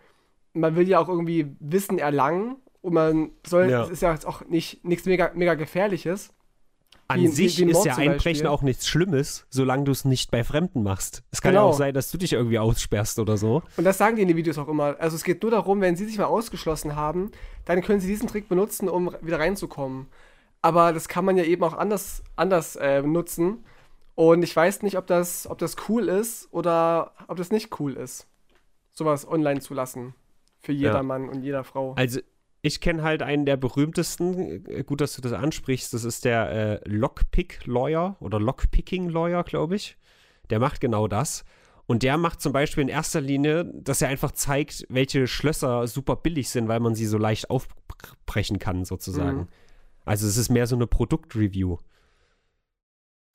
man will ja auch irgendwie Wissen erlangen und man soll, ja. es ist ja jetzt auch nicht nichts mega, mega Gefährliches. An wie, sich wie, wie ist ja Einbrechen auch nichts Schlimmes, solange du es nicht bei Fremden machst. Es kann genau. ja auch sein, dass du dich irgendwie aussperrst oder so. Und das sagen die in den Videos auch immer. Also es geht nur darum, wenn sie sich mal ausgeschlossen haben, dann können sie diesen Trick benutzen, um wieder reinzukommen. Aber das kann man ja eben auch anders, anders äh, nutzen. Und ich weiß nicht, ob das, ob das cool ist oder ob das nicht cool ist, sowas online zu lassen. Für jedermann ja. und jeder Frau. Also ich kenne halt einen der berühmtesten, äh, gut, dass du das ansprichst, das ist der äh, Lockpick-Lawyer oder Lockpicking-Lawyer, glaube ich. Der macht genau das. Und der macht zum Beispiel in erster Linie, dass er einfach zeigt, welche Schlösser super billig sind, weil man sie so leicht aufbrechen kann, sozusagen. Mhm. Also es ist mehr so eine Produktreview.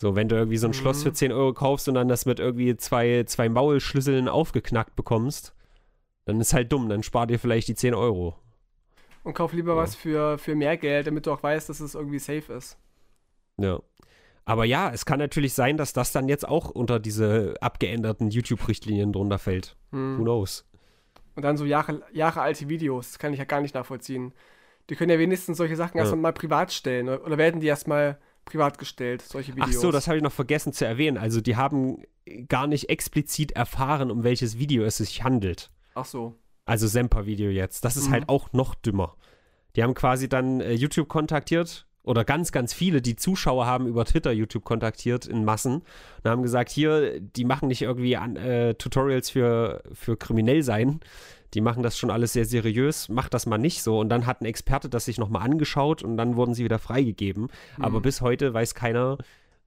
So, wenn du irgendwie so ein mhm. Schloss für 10 Euro kaufst und dann das mit irgendwie zwei, zwei Maulschlüsseln aufgeknackt bekommst, dann ist halt dumm, dann spar dir vielleicht die 10 Euro. Und kauf lieber ja. was für, für mehr Geld, damit du auch weißt, dass es irgendwie safe ist. Ja. Aber ja, es kann natürlich sein, dass das dann jetzt auch unter diese abgeänderten YouTube-Richtlinien drunter fällt. Hm. Who knows? Und dann so Jahre, Jahre alte Videos, das kann ich ja gar nicht nachvollziehen. Die können ja wenigstens solche Sachen ja. erstmal privat stellen. Oder werden die erstmal privat gestellt, solche Videos? Ach so, das habe ich noch vergessen zu erwähnen. Also die haben gar nicht explizit erfahren, um welches Video es sich handelt. Ach so. Also Semper-Video jetzt. Das ist mhm. halt auch noch dümmer. Die haben quasi dann äh, YouTube kontaktiert oder ganz, ganz viele, die Zuschauer haben über Twitter YouTube kontaktiert in Massen und haben gesagt, hier, die machen nicht irgendwie an, äh, Tutorials für, für kriminell sein. Die machen das schon alles sehr seriös, macht das mal nicht so. Und dann hat ein Experte das sich nochmal angeschaut und dann wurden sie wieder freigegeben. Mhm. Aber bis heute weiß keiner,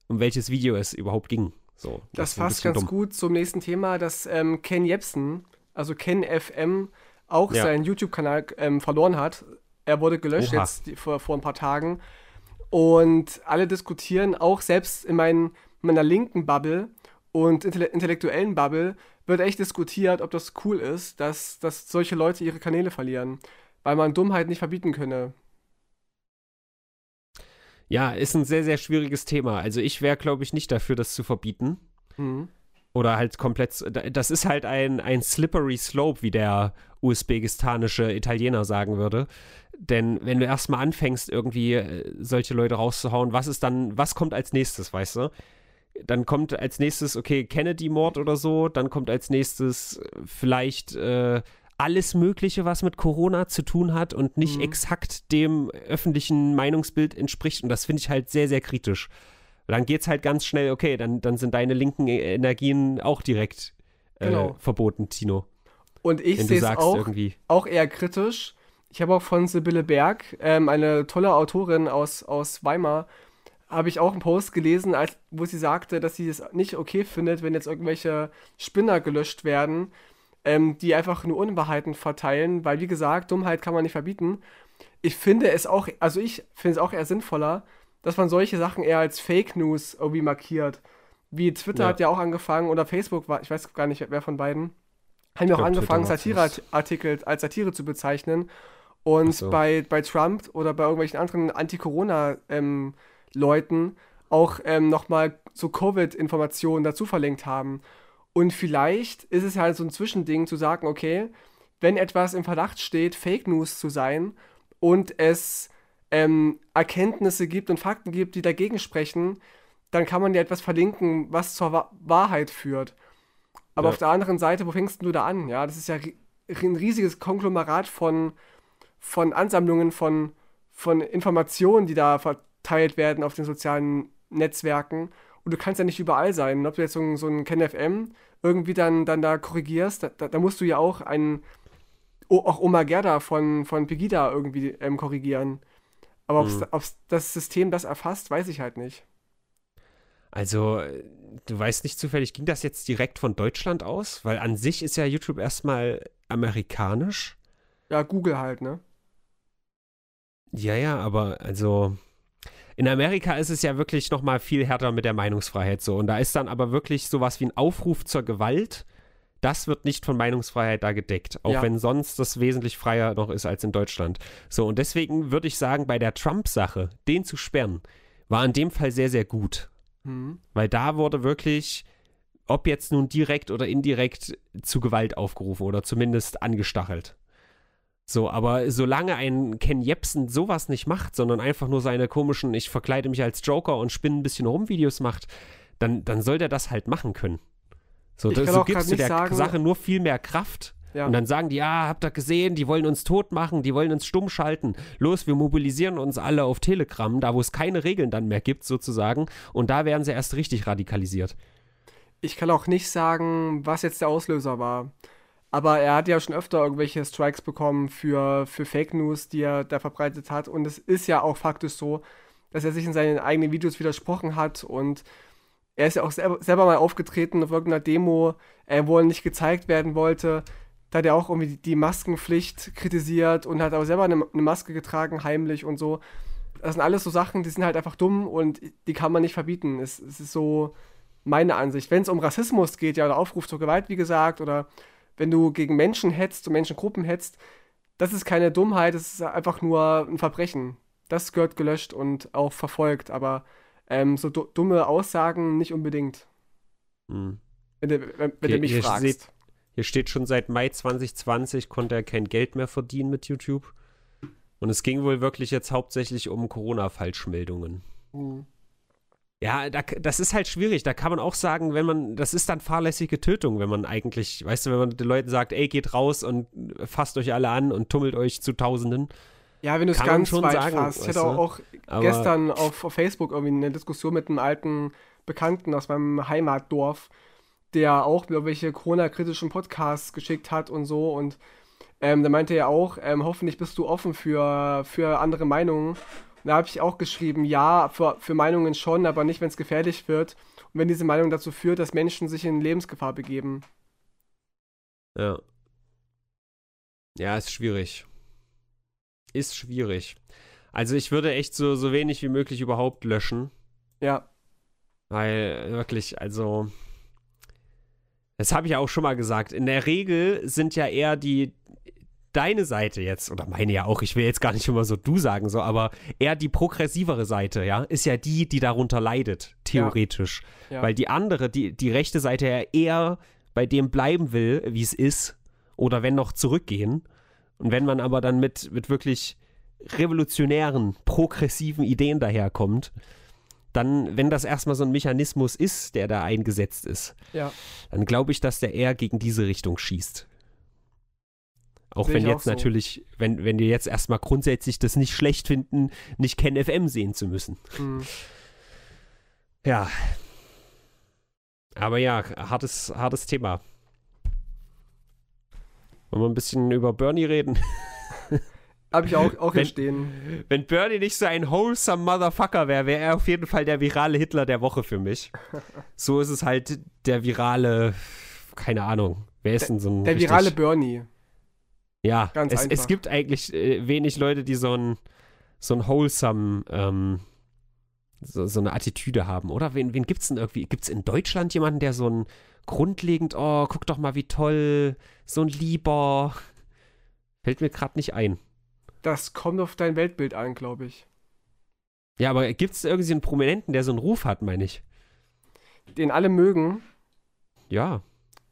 um welches Video es überhaupt ging. So, das, das fasst ganz dumm. gut zum nächsten Thema, dass ähm, Ken Jebsen also Ken FM, auch ja. seinen YouTube-Kanal ähm, verloren hat. Er wurde gelöscht Oha. jetzt die, vor, vor ein paar Tagen. Und alle diskutieren, auch selbst in mein, meiner linken Bubble und intellektuellen Bubble, wird echt diskutiert, ob das cool ist, dass, dass solche Leute ihre Kanäle verlieren. Weil man Dummheit nicht verbieten könne. Ja, ist ein sehr, sehr schwieriges Thema. Also ich wäre, glaube ich, nicht dafür, das zu verbieten. Mhm. Oder halt komplett, das ist halt ein, ein slippery slope, wie der usbekistanische Italiener sagen würde. Denn wenn du erstmal anfängst, irgendwie äh, solche Leute rauszuhauen, was ist dann, was kommt als nächstes, weißt du? Dann kommt als nächstes, okay, Kennedy-Mord oder so, dann kommt als nächstes vielleicht äh, alles Mögliche, was mit Corona zu tun hat und nicht mhm. exakt dem öffentlichen Meinungsbild entspricht. Und das finde ich halt sehr, sehr kritisch dann geht es halt ganz schnell, okay, dann, dann sind deine linken e-, Energien auch direkt äh, genau. verboten, Tino. Und ich sehe es auch, auch eher kritisch. Ich habe auch von Sibylle Berg, ähm, eine tolle Autorin aus, aus Weimar, habe ich auch einen Post gelesen, als, wo sie sagte, dass sie es nicht okay findet, wenn jetzt irgendwelche Spinner gelöscht werden, ähm, die einfach nur Unwahrheiten verteilen, weil wie gesagt, Dummheit kann man nicht verbieten. Ich finde es auch, also ich finde es auch eher sinnvoller, dass man solche Sachen eher als Fake News irgendwie markiert. Wie Twitter ja. hat ja auch angefangen, oder Facebook war, ich weiß gar nicht, wer von beiden, haben ja auch angefangen, Satireartikel als Satire zu bezeichnen. Und so. bei, bei Trump oder bei irgendwelchen anderen Anti-Corona-Leuten ähm, auch ähm, nochmal so Covid-Informationen dazu verlinkt haben. Und vielleicht ist es halt so ein Zwischending zu sagen, okay, wenn etwas im Verdacht steht, Fake News zu sein und es ähm, Erkenntnisse gibt und Fakten gibt, die dagegen sprechen, dann kann man ja etwas verlinken, was zur Wa Wahrheit führt. Aber ja. auf der anderen Seite, wo fängst du da an? Ja, das ist ja ein riesiges Konglomerat von, von Ansammlungen von, von Informationen, die da verteilt werden auf den sozialen Netzwerken. Und du kannst ja nicht überall sein. Und ob du jetzt so, so ein KenFM irgendwie dann, dann da korrigierst, da, da musst du ja auch einen, auch Oma Gerda von, von Pegida irgendwie ähm, korrigieren. Aber mhm. ob das System das erfasst, weiß ich halt nicht. Also, du weißt nicht zufällig, ging das jetzt direkt von Deutschland aus? Weil an sich ist ja YouTube erstmal amerikanisch. Ja, Google halt, ne? Ja, ja, aber also in Amerika ist es ja wirklich noch mal viel härter mit der Meinungsfreiheit so und da ist dann aber wirklich sowas wie ein Aufruf zur Gewalt das wird nicht von Meinungsfreiheit da gedeckt, auch Ja. wenn sonst das wesentlich freier noch ist als in Deutschland. So, und deswegen würde ich sagen, bei der Trump-Sache, den zu sperren, war in dem Fall sehr, sehr gut. Mhm. Weil da wurde wirklich, ob jetzt nun direkt oder indirekt, zu Gewalt aufgerufen oder zumindest angestachelt. So, aber solange ein Ken Jebsen sowas nicht macht, sondern einfach nur seine komischen, ich verkleide mich als Joker und spinne ein bisschen rum Videos macht, dann, dann soll der das halt machen können. So, Ich das, so gibst du der sagen- Sache nur viel mehr Kraft. Ja. Und dann sagen die, ja, habt ihr gesehen, die wollen uns tot machen, die wollen uns stumm schalten. Los, wir mobilisieren uns alle auf Telegram, da wo es keine Regeln dann mehr gibt, sozusagen. Und da werden sie erst richtig radikalisiert. Ich kann auch nicht sagen, was jetzt der Auslöser war. Aber er hat ja schon öfter irgendwelche Strikes bekommen für, für Fake News, die er da verbreitet hat. Und es ist ja auch faktisch so, dass er sich in seinen eigenen Videos widersprochen hat. Und er ist ja auch selber, selber mal aufgetreten auf irgendeiner Demo, äh, wo er nicht gezeigt werden wollte. Da hat er auch irgendwie die Maskenpflicht kritisiert und hat aber selber eine, eine Maske getragen, heimlich und so. Das sind alles so Sachen, die sind halt einfach dumm und die kann man nicht verbieten. Es, es ist so meine Ansicht. Wenn es um Rassismus geht, ja, oder Aufruf zur Gewalt, wie gesagt, oder wenn du gegen Menschen hetzt und Menschengruppen hetzt, das ist keine Dummheit, das ist einfach nur ein Verbrechen. Das gehört gelöscht und auch verfolgt, aber ähm, so du dumme Aussagen nicht unbedingt, Hm. wenn du, wenn, wenn Hier- du mich hier fragst. seht- Hier steht schon seit Mai 2020 konnte er kein Geld mehr verdienen mit YouTube. Und es ging wohl wirklich jetzt hauptsächlich um Corona-Falschmeldungen. Hm. Ja, da, das ist halt schwierig. Da kann man auch sagen, wenn man, das ist dann fahrlässige Tötung, wenn man eigentlich, weißt du, wenn man den Leuten sagt, ey, geht raus und fasst euch alle an und tummelt euch zu Tausenden. Ja, wenn du es ganz schon weit sagen, fasst. Ich hatte auch Aber gestern auf, auf Facebook irgendwie eine Diskussion mit einem alten Bekannten aus meinem Heimatdorf, der auch irgendwelche Corona-kritischen Podcasts geschickt hat und so. Und ähm, da meinte er auch, ähm, hoffentlich bist du offen für, für andere Meinungen. Und da habe ich auch geschrieben, ja, für, für Meinungen schon, aber nicht, wenn es gefährlich wird. Und wenn diese Meinung dazu führt, dass Menschen sich in Lebensgefahr begeben. Ja. Ja, ist schwierig. Ist schwierig. Also ich würde echt so, so wenig wie möglich überhaupt löschen. Ja, Weil wirklich, also. Das habe ich ja auch schon mal gesagt. In der Regel sind ja eher die. Deine Seite jetzt, oder meine ja auch, ich will jetzt gar nicht immer so du sagen, so, aber eher die progressivere Seite, ja, ist ja die, die darunter leidet, theoretisch. ja. Weil die andere, die, die rechte Seite ja eher bei dem bleiben will, wie es ist, oder wenn noch zurückgehen. Und wenn man aber dann mit, mit wirklich revolutionären, progressiven Ideen daherkommt, dann, wenn das erstmal so ein Mechanismus ist, der da eingesetzt ist, ja. dann glaube ich, dass der eher gegen diese Richtung schießt. Auch Sehe wenn ich auch jetzt so. natürlich, wenn, wenn wir jetzt erstmal grundsätzlich das nicht schlecht finden, nicht Ken FM sehen zu müssen. Hm. Ja. Aber ja, hartes, hartes Thema. Wollen wir ein bisschen über Bernie reden? Habe ich auch, auch Wenn- stehen. Wenn Bernie nicht so ein wholesome Motherfucker wäre, wäre er auf jeden Fall der virale Hitler der Woche für mich. So ist es halt der virale, keine Ahnung. Wer ist denn so ein Der richtig- virale Bernie. Ja, Ganz es, es einfach. gibt eigentlich äh, wenig Leute, die so ein, so ein wholesome, ähm, so, so eine Attitüde haben, oder? Wen, wen gibt's denn irgendwie? Gibt's in Deutschland jemanden, der so ein grundlegend, oh, guck doch mal, wie toll, so ein Lieber. Fällt mir gerade nicht ein. Das kommt auf dein Weltbild an, glaube ich. Ja, aber gibt's irgendwie so einen Prominenten, der so einen Ruf hat, meine ich? Den alle mögen. Ja.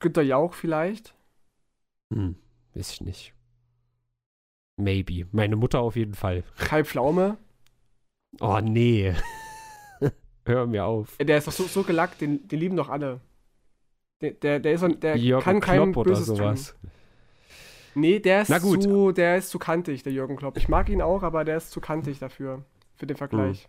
Günter Jauch vielleicht. Hm, weiß ich nicht. Maybe. Meine Mutter auf jeden Fall. Kai Pflaume. Oh, nee. Hör mir auf. Der ist doch so, so gelackt, den, den lieben doch alle. Der, der, der, ist, der Jürgen kann keinem Klopp oder Böses sowas. tun. Nee, der ist. Zu, der ist zu kantig, der Jürgen Klopp. Ich mag ihn auch, aber der ist zu kantig dafür. Für den Vergleich.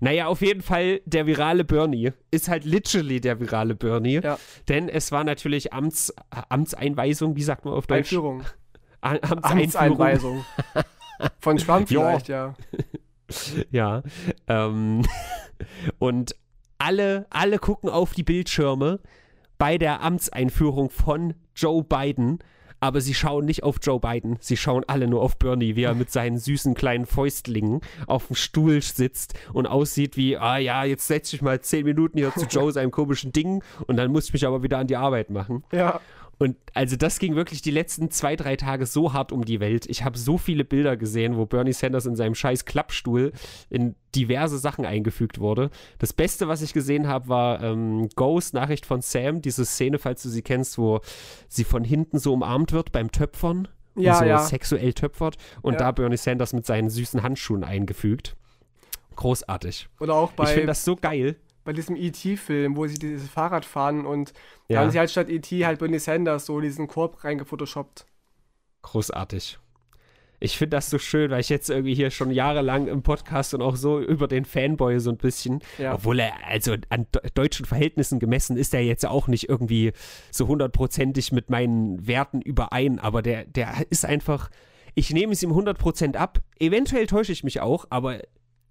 Naja, auf jeden Fall, der virale Bernie ist halt literally der virale Bernie. Ja. Denn es war natürlich Amts, Amtseinweisung, wie sagt man auf Deutsch? Einführung. Amtseinweisung. Von Trump Ja. vielleicht, ja. Ja. Ähm, und alle, alle gucken auf die Bildschirme bei der Amtseinführung von Joe Biden, aber sie schauen nicht auf Joe Biden, sie schauen alle nur auf Bernie, wie er mit seinen süßen kleinen Fäustlingen auf dem Stuhl sitzt und aussieht wie, ah ja, jetzt setze ich mal zehn Minuten hier zu Joe seinem komischen Ding und dann muss ich mich aber wieder an die Arbeit machen. Ja. Und also das ging wirklich die letzten zwei, drei Tage so hart um die Welt. Ich habe so viele Bilder gesehen, wo Bernie Sanders in seinem scheiß Klappstuhl in diverse Sachen eingefügt wurde. Das Beste, was ich gesehen habe, war ähm, Ghost Nachricht von Sam, diese Szene, falls du sie kennst, wo sie von hinten so umarmt wird beim Töpfern Ja, so ja. sexuell töpfert und Ja. da Bernie Sanders mit seinen süßen Handschuhen eingefügt. Großartig. Oder auch ich bei, finde das so geil. Bei diesem E.T.-Film, wo sie dieses Fahrrad fahren und da Ja. haben sie halt statt E.T. halt Bernie Sanders so diesen Korb reingefotoshoppt. Großartig. Ich finde das so schön, weil ich jetzt irgendwie hier schon jahrelang im Podcast und auch so über den Fanboy so ein bisschen, Ja. obwohl er, also an de deutschen Verhältnissen gemessen, ist er jetzt auch nicht irgendwie so hundertprozentig mit meinen Werten überein, aber der, der ist einfach, ich nehme es ihm 100% ab. Eventuell täusche ich mich auch, aber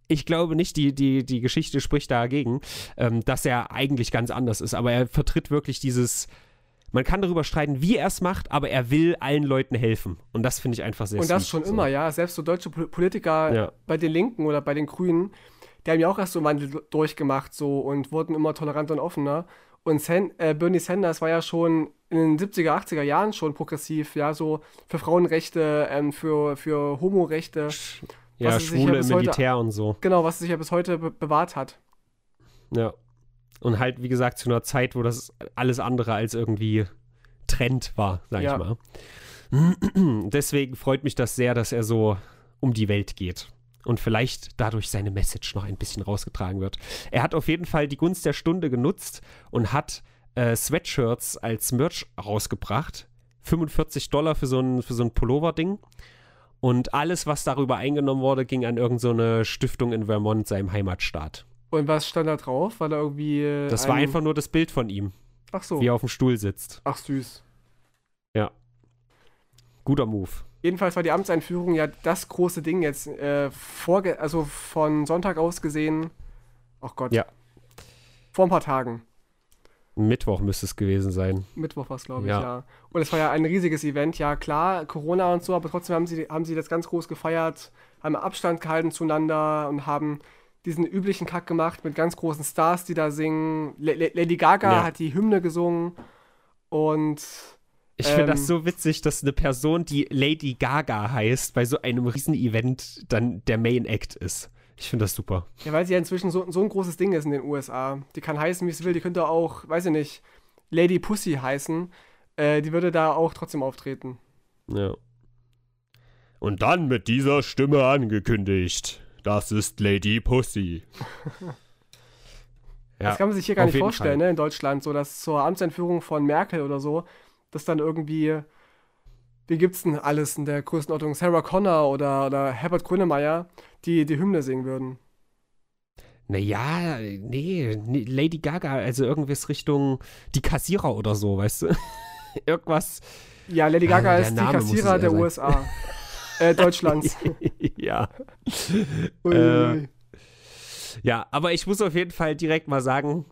ich glaube nicht, die, die, die Geschichte spricht dagegen, ähm, dass er eigentlich ganz anders ist. Aber er vertritt wirklich dieses, man kann darüber streiten, wie er es macht, aber er will allen Leuten helfen. Und das finde ich einfach sehr Und das sweet, schon so. immer, ja. Selbst so deutsche Pol- Politiker Ja. bei den Linken oder bei den Grünen, die haben ja auch erst so einen Wandel durchgemacht so und wurden immer toleranter und offener. Und San äh, Bernie Sanders war ja schon in den 70er, 80er Jahren schon progressiv, ja, so für Frauenrechte, ähm, für, für Homorechte. Ja, was sich ja Schwule im bis heute- Militär und so. Genau, was sich ja bis heute be bewahrt hat. Ja. Und halt, wie gesagt, zu einer Zeit, wo das alles andere als irgendwie Trend war, sag Ja. ich mal. Deswegen freut mich das sehr, dass er so um die Welt geht. Und vielleicht dadurch seine Message noch ein bisschen rausgetragen wird. Er hat auf jeden Fall die Gunst der Stunde genutzt und hat äh, Sweatshirts als Merch rausgebracht. 45 Dollar für so ein, für so ein Pullover-Ding. Und alles, was darüber eingenommen wurde, ging an irgendeine Stiftung in Vermont, seinem Heimatstaat. Und was stand da drauf? War da irgendwie. äh, Das war ein- einfach nur das Bild von ihm, Ach so. wie er auf dem Stuhl sitzt. Ach süß. Guter Move. Jedenfalls war die Amtseinführung ja das große Ding jetzt. Äh, vorge also von Sonntag aus gesehen. Ach Gott. Ja. Vor ein paar Tagen. Mittwoch müsste es gewesen sein. Mittwoch war es, glaube ich, Ja. ja. Und es war ja ein riesiges Event, ja klar, Corona und so, aber trotzdem haben sie, haben sie das ganz groß gefeiert, haben Abstand gehalten zueinander und haben diesen üblichen Kack gemacht mit ganz großen Stars, die da singen. Le Le Lady Gaga Ja. hat die Hymne gesungen und Ich finde Ähm. das so witzig, dass eine Person, die Lady Gaga heißt, bei so einem Riesen-Event dann der Main Act ist. Ich finde das super. ja, weil sie ja inzwischen so, so ein großes Ding ist in den USA. Die kann heißen, wie sie will, die könnte auch, weiß ich nicht, Lady Pussy heißen. Äh, die würde da auch trotzdem auftreten. Ja. Und dann mit dieser Stimme angekündigt. Das ist Lady Pussy. Das kann man sich hier gar nicht vorstellen, ne, in Deutschland, so dass zur Amtseinführung von Merkel oder so, dass dann irgendwie, wie gibt's denn alles in der Größenordnung, Sarah Connor oder, oder Herbert Grönemeyer, die die Hymne singen würden. Naja, nee, nee, Lady Gaga, also irgendwas Richtung die Kassierer oder so, weißt du? Irgendwas. Ja, Lady Ah, Gaga der ist die Name es Kassierer der sein. USA. äh, Deutschlands. ja. Ui, Äh. Ja, aber ich muss auf jeden Fall direkt mal sagen,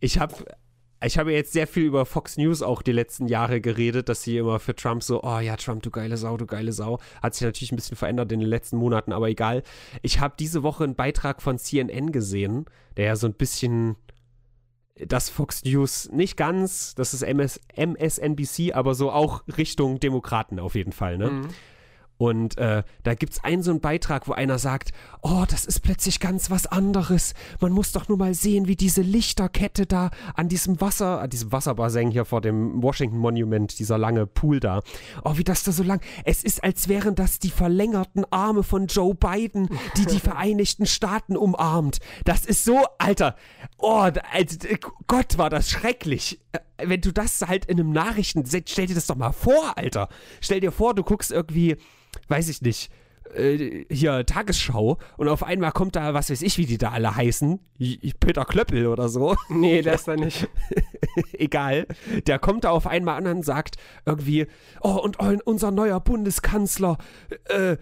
ich habe ich habe jetzt sehr viel über Fox News auch die letzten Jahre geredet, dass sie immer für Trump so, oh ja, Trump, du geile Sau, du geile Sau. Hat sich natürlich ein bisschen verändert in den letzten Monaten, aber egal. Ich habe diese Woche einen Beitrag von CNN gesehen, der ja so ein bisschen das Fox News nicht ganz, das ist MS, MSNBC, aber so auch Richtung Demokraten auf jeden Fall, ne? Mhm. Und äh, da gibt es einen so einen Beitrag, wo einer sagt, oh, das ist plötzlich ganz was anderes. Man muss doch nur mal sehen, wie diese Lichterkette da an diesem Wasser, an diesem Wasserbassin hier vor dem Washington Monument, dieser lange Pool da. Oh, wie das da so lang. Es ist, als wären das die verlängerten Arme von Joe Biden, die die Vereinigten Staaten umarmt. Das ist so, Alter. Oh, Gott, war das schrecklich. Äh, Wenn du das halt in einem Nachrichten, stell dir das doch mal vor, Alter. Stell dir vor, du guckst irgendwie weiß ich nicht, äh, hier Tagesschau und auf einmal kommt da, was weiß ich, wie die da alle heißen, Peter Klöppel oder so, Nee, der ist da nicht. egal, der kommt da auf einmal an und sagt irgendwie, oh, und unser neuer Bundeskanzler, äh,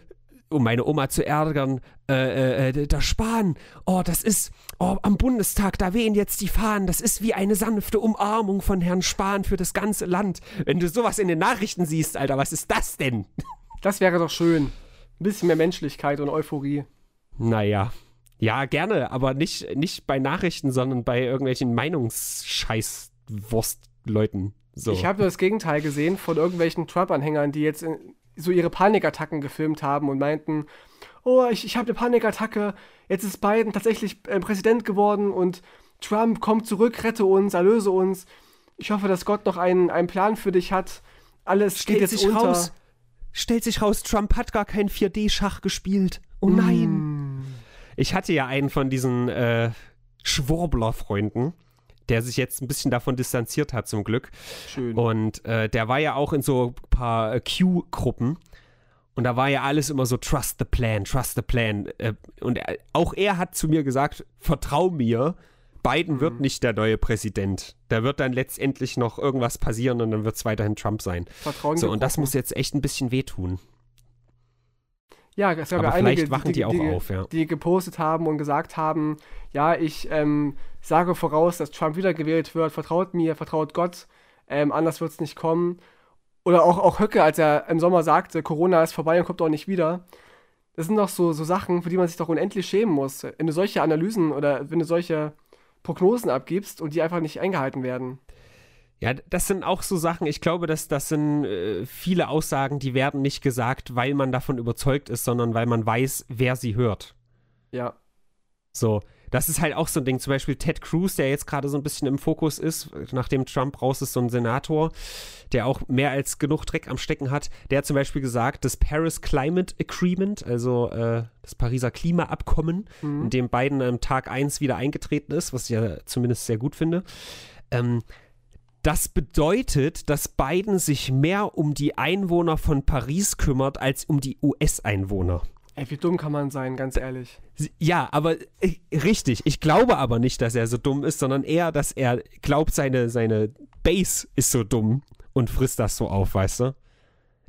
um meine Oma zu ärgern, äh, äh, der Spahn, oh, das ist, oh, am Bundestag, da wehen jetzt die Fahnen, das ist wie eine sanfte Umarmung von Herrn Spahn für das ganze Land. Wenn du sowas in den Nachrichten siehst, Alter, was ist das denn? Das wäre doch schön. Ein bisschen mehr Menschlichkeit und Euphorie. Naja. Ja, gerne, aber nicht, nicht bei Nachrichten, sondern bei irgendwelchen Meinungsscheißwurstleuten. So. Ich habe nur das Gegenteil gesehen von irgendwelchen Trump-Anhängern, die jetzt so ihre Panikattacken gefilmt haben und meinten, oh, ich, ich habe eine Panikattacke, jetzt ist Biden tatsächlich äh, Präsident geworden und Trump kommt zurück, rette uns, erlöse uns. Ich hoffe, dass Gott noch einen, einen Plan für dich hat. Alles stellt steht jetzt sich unter. raus. Stellt sich raus, Trump hat gar kein 4D-Schach gespielt. Oh nein. Mm. Ich hatte ja einen von diesen äh, Schwurbler-Freunden, der sich jetzt ein bisschen davon distanziert hat, zum Glück. Schön. Und äh, der war ja auch in so ein paar äh, Q-Gruppen. Und da war ja alles immer so, trust the plan, trust the plan. Äh, und er, auch er hat zu mir gesagt, vertrau mir, Biden wird nicht der neue Präsident. Da wird dann letztendlich noch irgendwas passieren und dann wird es weiterhin Trump sein. Vertrauen So, und das muss jetzt echt ein bisschen wehtun. Ja, es gab Aber ja einige, vielleicht wachen die auch auf, ja. die gepostet haben und gesagt haben, ja, ich ähm, sage voraus, dass Trump wiedergewählt wird, vertraut mir, vertraut Gott, ähm, anders wird es nicht kommen. Oder auch, auch Höcke, als er im Sommer sagte, Corona ist vorbei und kommt auch nicht wieder. Das sind doch so, so Sachen, für die man sich doch unendlich schämen muss. Wenn du solche Analysen oder wenn du solche Prognosen abgibst und die einfach nicht eingehalten werden. Ja, das sind auch so Sachen, ich glaube, dass das sind äh, viele Aussagen, die werden nicht gesagt, weil man davon überzeugt ist, sondern weil man weiß, wer sie hört. Ja. So, das ist halt auch so ein Ding. Zum Beispiel Ted Cruz, der jetzt gerade so ein bisschen im Fokus ist, nachdem Trump raus ist, so ein Senator, der auch mehr als genug Dreck am Stecken hat. Der hat zum Beispiel gesagt, das Paris Climate Agreement, also äh, das Pariser Klimaabkommen, Mhm. in dem Biden am Tag 1 wieder eingetreten ist, was ich ja zumindest sehr gut finde. Ähm, das bedeutet, dass Biden sich mehr um die Einwohner von Paris kümmert als um die US-Einwohner. Ey, wie dumm kann man sein, ganz ehrlich. Ja, aber richtig. Ich glaube aber nicht, dass er so dumm ist, sondern eher, dass er glaubt, seine, seine Base ist so dumm und frisst das so auf, weißt du?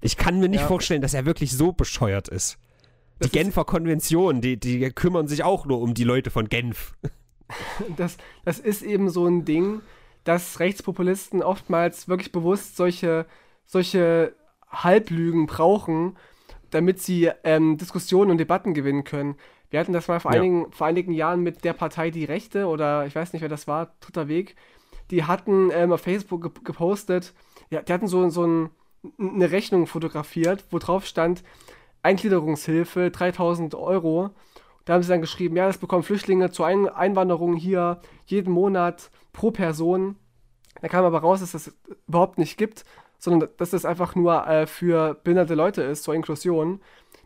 Ich kann mir nicht Ja. vorstellen, dass er wirklich so bescheuert ist. Die Das ist- Genfer Konvention, die, die kümmern sich auch nur um die Leute von Genf. das, das ist eben so ein Ding, dass Rechtspopulisten oftmals wirklich bewusst solche, solche Halblügen brauchen, damit sie ähm, Diskussionen und Debatten gewinnen können. Wir hatten das mal vor, Ja. einigen, vor einigen Jahren mit der Partei Die Rechte oder ich weiß nicht, wer das war, Dritter Weg. Die hatten ähm, auf Facebook ge gepostet, ja, die hatten so, so ein, eine Rechnung fotografiert, wo drauf stand, Eingliederungshilfe 3000 Euro. Da haben sie dann geschrieben, ja, das bekommen Flüchtlinge zur Ein Einwanderung hier jeden Monat pro Person. Da kam aber raus, dass das überhaupt nicht gibt, sondern dass das einfach nur äh, für behinderte Leute ist, zur Inklusion.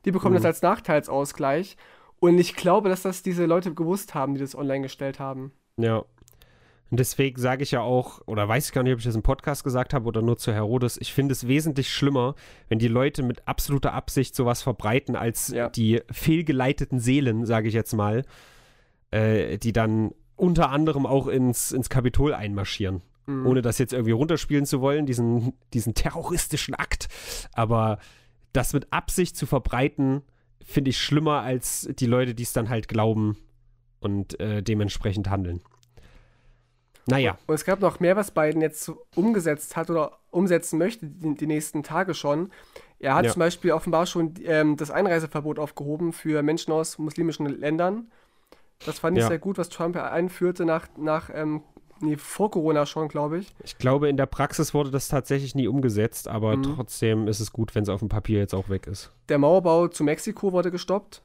Die bekommen Mhm. das als Nachteilsausgleich. Und ich glaube, dass das diese Leute gewusst haben, die das online gestellt haben. Ja. Und deswegen sage ich ja auch, oder weiß ich gar nicht, ob ich das im Podcast gesagt habe oder nur zu Herodes, ich finde es wesentlich schlimmer, wenn die Leute mit absoluter Absicht sowas verbreiten, als Ja. die fehlgeleiteten Seelen, sage ich jetzt mal, äh, die dann unter anderem auch ins, ins Kapitol einmarschieren. Mhm. Ohne das jetzt irgendwie runterspielen zu wollen, diesen, diesen terroristischen Akt. Aber das mit Absicht zu verbreiten, finde ich schlimmer als die Leute, die es dann halt glauben und äh, dementsprechend handeln. Naja, Und es gab noch mehr, was Biden jetzt umgesetzt hat oder umsetzen möchte, die, die nächsten Tage schon. Er hat Ja. zum Beispiel offenbar schon ähm, das Einreiseverbot aufgehoben für Menschen aus muslimischen Ländern. Das fand ich Ja. sehr gut, was Trump einführte nach, nach ähm, nee, vor Corona schon, glaube ich. ich glaube, in der Praxis wurde das tatsächlich nie umgesetzt, aber Mhm. trotzdem ist es gut, wenn es auf dem Papier jetzt auch weg ist. Der Mauerbau zu Mexiko wurde gestoppt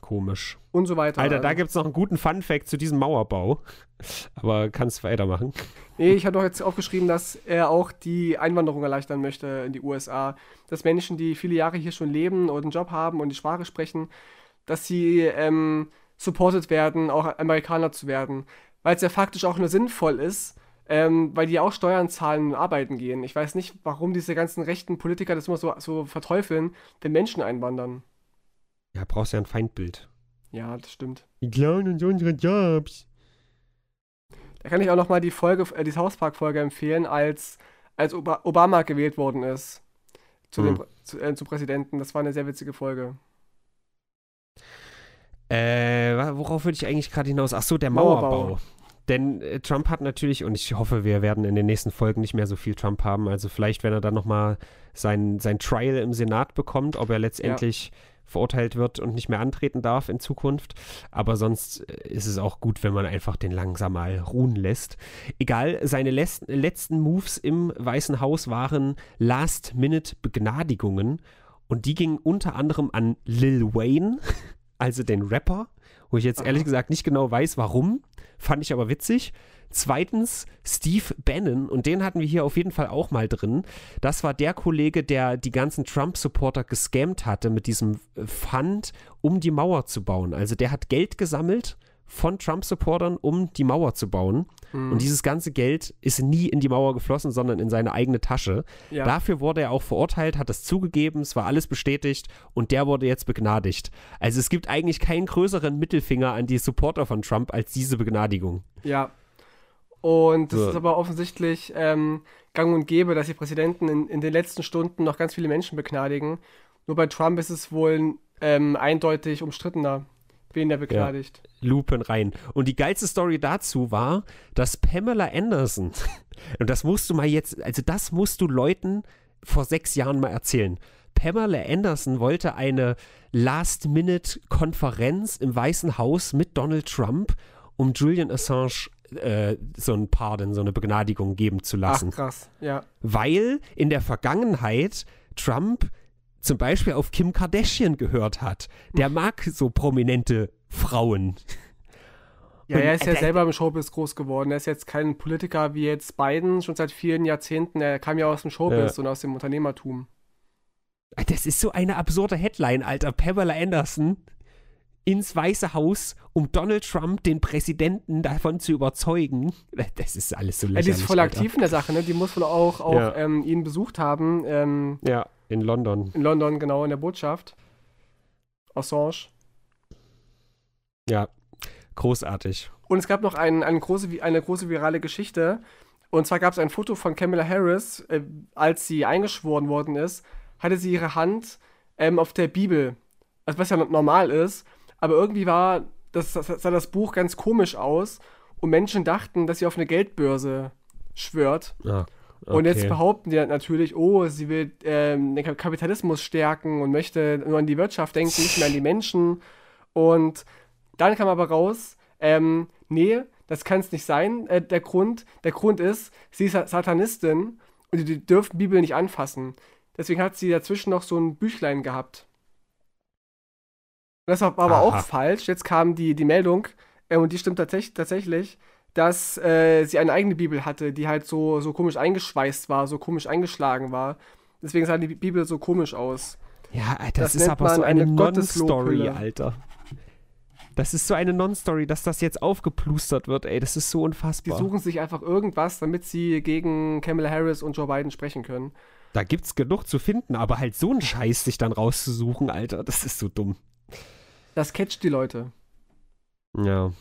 Komisch. und so weiter. Alter, da gibt es noch einen guten Fun-Fact zu diesem Mauerbau. Aber kannst weitermachen. Nee, ich habe doch jetzt aufgeschrieben, dass er auch die Einwanderung erleichtern möchte in die USA. Dass Menschen, die viele Jahre hier schon leben und einen Job haben und die Sprache sprechen, dass sie ähm, supported werden, auch Amerikaner zu werden. Weil es ja faktisch auch nur sinnvoll ist, ähm, weil die ja auch Steuern zahlen und arbeiten gehen. Ich weiß nicht, warum diese ganzen rechten Politiker das immer so, so verteufeln, wenn Menschen einwandern. Ja, brauchst ja ein Feindbild. Ja, das stimmt. Die klauen uns unsere Jobs. Da kann ich auch nochmal die Folge, äh, die South Park-Folge empfehlen, als, als Oba Obama gewählt worden ist. Zu Hm. dem, zu, äh, zum Präsidenten. Das war eine sehr witzige Folge. Äh, worauf würde ich eigentlich gerade hinaus? Ach so, der Mauerbau. Mauerbau. Denn äh, Trump hat natürlich, und ich hoffe, wir werden in den nächsten Folgen nicht mehr so viel Trump haben. Also vielleicht, wenn er dann nochmal sein, sein Trial im Senat bekommt, ob er letztendlich verurteilt wird und nicht mehr antreten darf in Zukunft. Aber sonst äh, ist es auch gut, wenn man einfach den langsam mal ruhen lässt. Egal, seine letzten Moves im Weißen Haus waren Last-Minute-Begnadigungen. Und die gingen unter anderem an Lil Wayne, also den Rapper, wo ich jetzt Aha. ehrlich gesagt nicht genau weiß, warum. Fand ich aber witzig. Zweitens Steve Bannon, und den hatten wir hier auf jeden Fall auch mal drin. Das war der Kollege, der die ganzen Trump-Supporter gescammt hatte mit diesem äh, Fund, um die Mauer zu bauen. Also der hat Geld gesammelt von Trump-Supportern, um die Mauer zu bauen. Hm. Und dieses ganze Geld ist nie in die Mauer geflossen, sondern in seine eigene Tasche. ja. Dafür wurde er auch verurteilt, hat es zugegeben, es war alles bestätigt und der wurde jetzt begnadigt. Also es gibt eigentlich keinen größeren Mittelfinger an die Supporter von Trump als diese Begnadigung. Ja. Und das So. ist aber offensichtlich ähm, gang und gäbe, dass die Präsidenten in, in den letzten Stunden noch ganz viele Menschen begnadigen. Nur bei Trump ist es wohl ähm, eindeutig umstrittener, wen er begnadigt. Lupen rein. Und die geilste Story dazu war, dass Pamela Anderson, und das musst du mal jetzt, also das musst du Leuten vor sechs Jahren mal erzählen. Pamela Anderson wollte eine Last-Minute-Konferenz im Weißen Haus mit Donald Trump, um Julian Assange äh, so ein Pardon, so eine Begnadigung geben zu lassen Ach krass, ja. weil in der Vergangenheit Trump zum Beispiel auf Kim Kardashian gehört hat. Der mag so prominente Frauen. Ja, er ist ja selber im Showbiz groß geworden. Er ist jetzt kein Politiker wie jetzt Biden, schon seit vielen Jahrzehnten. Er kam ja aus dem Showbiz Ja. und aus dem Unternehmertum. Das ist so eine absurde Headline, Alter. Pamela Anderson ins Weiße Haus, um Donald Trump, den Präsidenten, davon zu überzeugen. Das ist alles so Ja, die lächerlich. ist voll Alter. aktiv in der Sache, ne? Die muss wohl auch, auch Ja. ähm, ihn besucht haben, ähm, Ja, in London. in London, genau, in der Botschaft. Assange. Ja, großartig. Und es gab noch ein, eine, große, eine große virale Geschichte. Und zwar gab es ein Foto von Kamala Harris, äh, als sie eingeschworen worden ist, hatte sie ihre Hand ähm, auf der Bibel. Also was ja no- normal ist. Aber irgendwie war, das, das sah das Buch ganz komisch aus. Und Menschen dachten, dass sie auf eine Geldbörse schwört. Ah, Und jetzt okay. behaupten die natürlich, oh, sie will ähm, den Kap- Kapitalismus stärken und möchte nur an die Wirtschaft denken, nicht mehr an die Menschen. Und dann kam aber raus, ähm, nee, das kann es nicht sein, äh, der Grund. Der Grund ist, sie ist Sa- Satanistin und die, die dürfen Bibel nicht anfassen. Deswegen hat sie dazwischen noch so ein Büchlein gehabt. Das war war aber Aha. auch falsch. Jetzt kam die, die Meldung, äh, und die stimmt tatsächlich, tatsächlich dass äh, sie eine eigene Bibel hatte, die halt so, so komisch eingeschweißt war, so komisch eingeschlagen war. Deswegen sah die Bibel so komisch aus. Ja, das, Das ist aber so eine, eine Non-Story. Alter. Das ist so eine Non-Story, dass das jetzt aufgeplustert wird, ey. Das ist so Die unfassbar. suchen sich einfach irgendwas, damit sie gegen Kamala Harris und Joe Biden sprechen können. Da gibt's genug zu finden, aber halt so einen Scheiß sich dann rauszusuchen, Alter, das ist so dumm. Das catcht die Leute. Ja.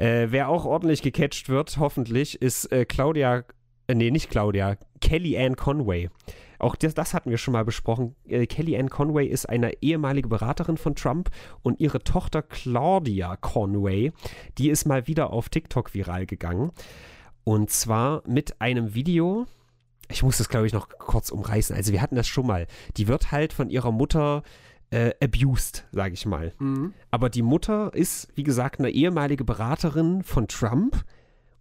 Äh, wer auch ordentlich gecatcht wird, hoffentlich, ist äh, Claudia, äh, nee, nicht Claudia, Kellyanne Conway. Auch das, das hatten wir schon mal besprochen. Äh, Kellyanne Conway ist eine ehemalige Beraterin von Trump und ihre Tochter Claudia Conway, die ist mal wieder auf TikTok viral gegangen. Und zwar mit einem Video. Ich muss das, glaube ich, noch kurz umreißen. Also, wir hatten das schon mal. Die wird halt von ihrer Mutter äh, abused, sage ich mal. Mhm. Aber die Mutter ist, wie gesagt, eine ehemalige Beraterin von Trump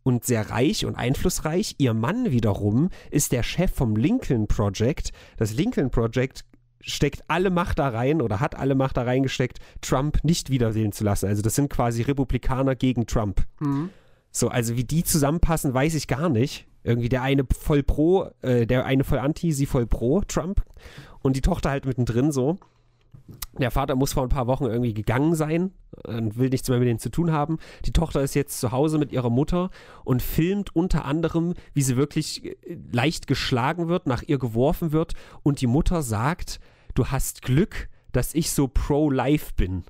und sehr reich und einflussreich. Ihr Mann wiederum ist der Chef vom Lincoln Project. Das Lincoln Project steckt alle Macht da rein oder hat alle Macht da reingesteckt, Trump nicht wiederwählen zu lassen. Also das sind quasi Republikaner gegen Trump. Mhm. So, also wie die zusammenpassen, weiß ich gar nicht. Irgendwie der eine voll pro, äh, der eine voll anti, sie voll pro Trump und die Tochter halt mittendrin so. Der Vater muss vor ein paar Wochen irgendwie gegangen sein und will nichts mehr mit denen zu tun haben. Die Tochter ist jetzt zu Hause mit ihrer Mutter und filmt unter anderem, wie sie wirklich äh, leicht geschlagen wird, nach ihr geworfen wird und die Mutter sagt, du hast Glück, dass ich so pro-life bin.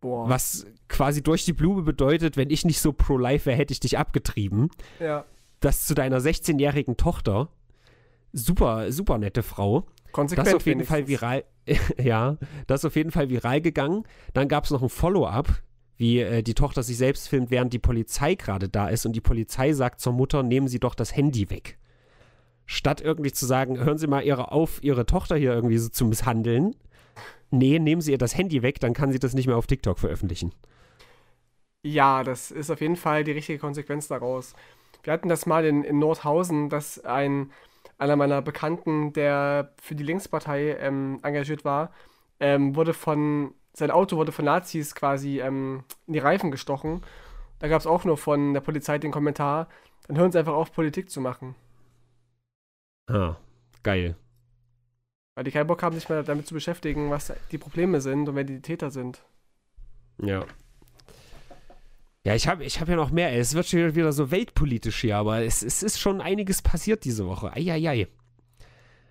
Boah. Was quasi durch die Blume bedeutet, wenn ich nicht so pro-life wäre, hätte ich dich abgetrieben. Ja. Das zu deiner 16-jährigen Tochter. Super, super nette Frau. Konsequent. Das auf jeden Fall wenigstens. viral. ja, das ist auf jeden Fall viral gegangen. Dann gab es noch ein Follow-up, wie äh, die Tochter sich selbst filmt, während die Polizei gerade da ist und die Polizei sagt zur Mutter, nehmen Sie doch das Handy weg. Statt irgendwie zu sagen, hören Sie mal ihre auf, Ihre Tochter hier irgendwie so zu misshandeln. Nee, nehmen Sie ihr das Handy weg, dann kann sie das nicht mehr auf TikTok veröffentlichen. Ja, das ist auf jeden Fall die richtige Konsequenz daraus. Wir hatten das mal in, in Nordhausen, dass ein, einer meiner Bekannten, der für die Linkspartei ähm, engagiert war, ähm, wurde von, sein Auto wurde von Nazis quasi ähm, in die Reifen gestochen. Da gab es auch nur von der Polizei den Kommentar, dann hören sie einfach auf, Politik zu machen. Ah, geil. Weil die keinen Bock haben, sich mal damit zu beschäftigen, was die Probleme sind und wer die Täter sind. Ja. Ja, ich habe ich hab ja noch mehr. Es wird schon wieder so weltpolitisch hier, aber es, es ist schon einiges passiert diese Woche. Eieiei.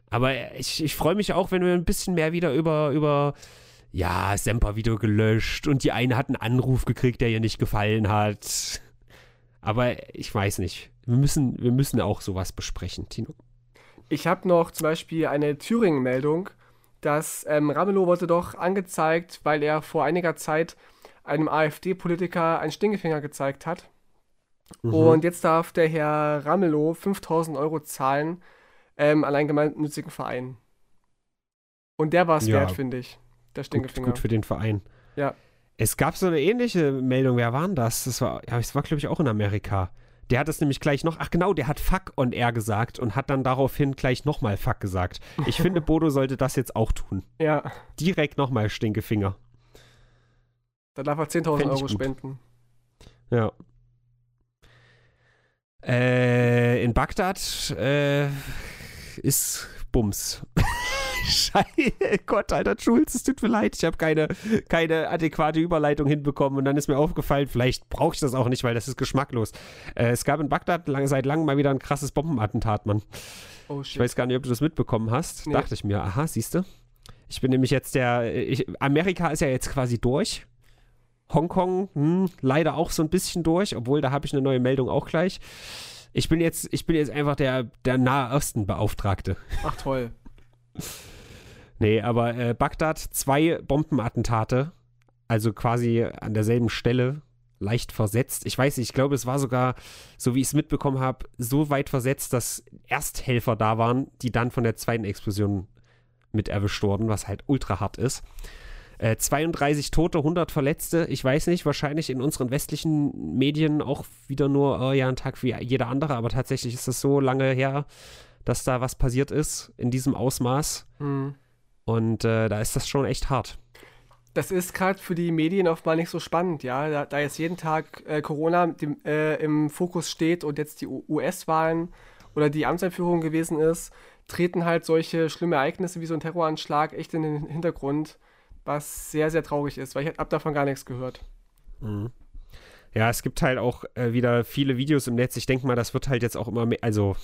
Aber ich, ich freue mich auch, wenn wir ein bisschen mehr wieder über, über ja, Semper wieder gelöscht und die eine hat einen Anruf gekriegt, der ihr nicht gefallen hat. Aber ich weiß nicht. Wir müssen, wir müssen auch sowas besprechen, Tino. Ich habe noch zum Beispiel eine Thüringen-Meldung, dass ähm, Ramelow wurde doch angezeigt, weil er vor einiger Zeit einem AfD-Politiker einen Stinkefinger gezeigt hat. Mhm. Und jetzt darf der Herr Ramelow 5000 Euro zahlen ähm, an einen gemeinnützigen Verein. Und der war es ja, wert, finde ich. Der Stinkefinger. Gut, gut für den Verein. Ja. Es gab so eine ähnliche Meldung. Wer war denn das? Das war, ja, das war glaube ich, auch in Amerika. Der hat es nämlich gleich noch, ach genau, der hat Fuck on Air gesagt und hat dann daraufhin gleich nochmal Fuck gesagt. Ich finde, Bodo sollte das jetzt auch tun. Ja. Direkt nochmal Stinkefinger. Da darf er 10.000 Euro spenden. Ja. Äh, in Bagdad äh, ist Bums. Scheiße, Gott, Alter, Schulz, es tut mir leid, ich habe keine, keine adäquate Überleitung hinbekommen und dann ist mir aufgefallen, vielleicht brauche ich das auch nicht, weil das ist geschmacklos. Äh, es gab in Bagdad lang, seit langem mal wieder ein krasses Bombenattentat, Mann. Oh, shit. Ich weiß gar nicht, ob du das mitbekommen hast. Nee. Dachte ich mir, aha, siehst du? Ich bin nämlich jetzt der, ich, Amerika ist ja jetzt quasi durch. Hongkong, hm, leider auch so ein bisschen durch, obwohl da habe ich eine neue Meldung auch gleich. Ich bin jetzt, ich bin jetzt einfach der, der Nahe Osten Beauftragte. Ach toll. Nee, aber äh, Bagdad, zwei Bombenattentate, also quasi an derselben Stelle, leicht versetzt. Ich weiß nicht, ich glaube, es war sogar, so wie ich es mitbekommen habe, so weit versetzt, dass Ersthelfer da waren, die dann von der zweiten Explosion mit erwischt wurden, was halt ultra hart ist. Äh, 32 Tote, 100 Verletzte. Ich weiß nicht, wahrscheinlich in unseren westlichen Medien auch wieder nur äh, ja, ein Tag wie jeder andere, aber tatsächlich ist es so lange her, dass da was passiert ist in diesem Ausmaß. Mhm. Und äh, da ist das schon echt hart. Das ist gerade für die Medien oftmals nicht so spannend, ja. Da, da jetzt jeden Tag äh, Corona dem, äh, im Fokus steht und jetzt die US-Wahlen oder die Amtseinführung gewesen ist, treten halt solche schlimme Ereignisse wie so ein Terroranschlag echt in den Hintergrund, was sehr, sehr traurig ist, weil ich habe davon gar nichts gehört. Mhm. Ja, es gibt halt auch äh, wieder viele Videos im Netz. Ich denke mal, das wird halt jetzt auch immer mehr, also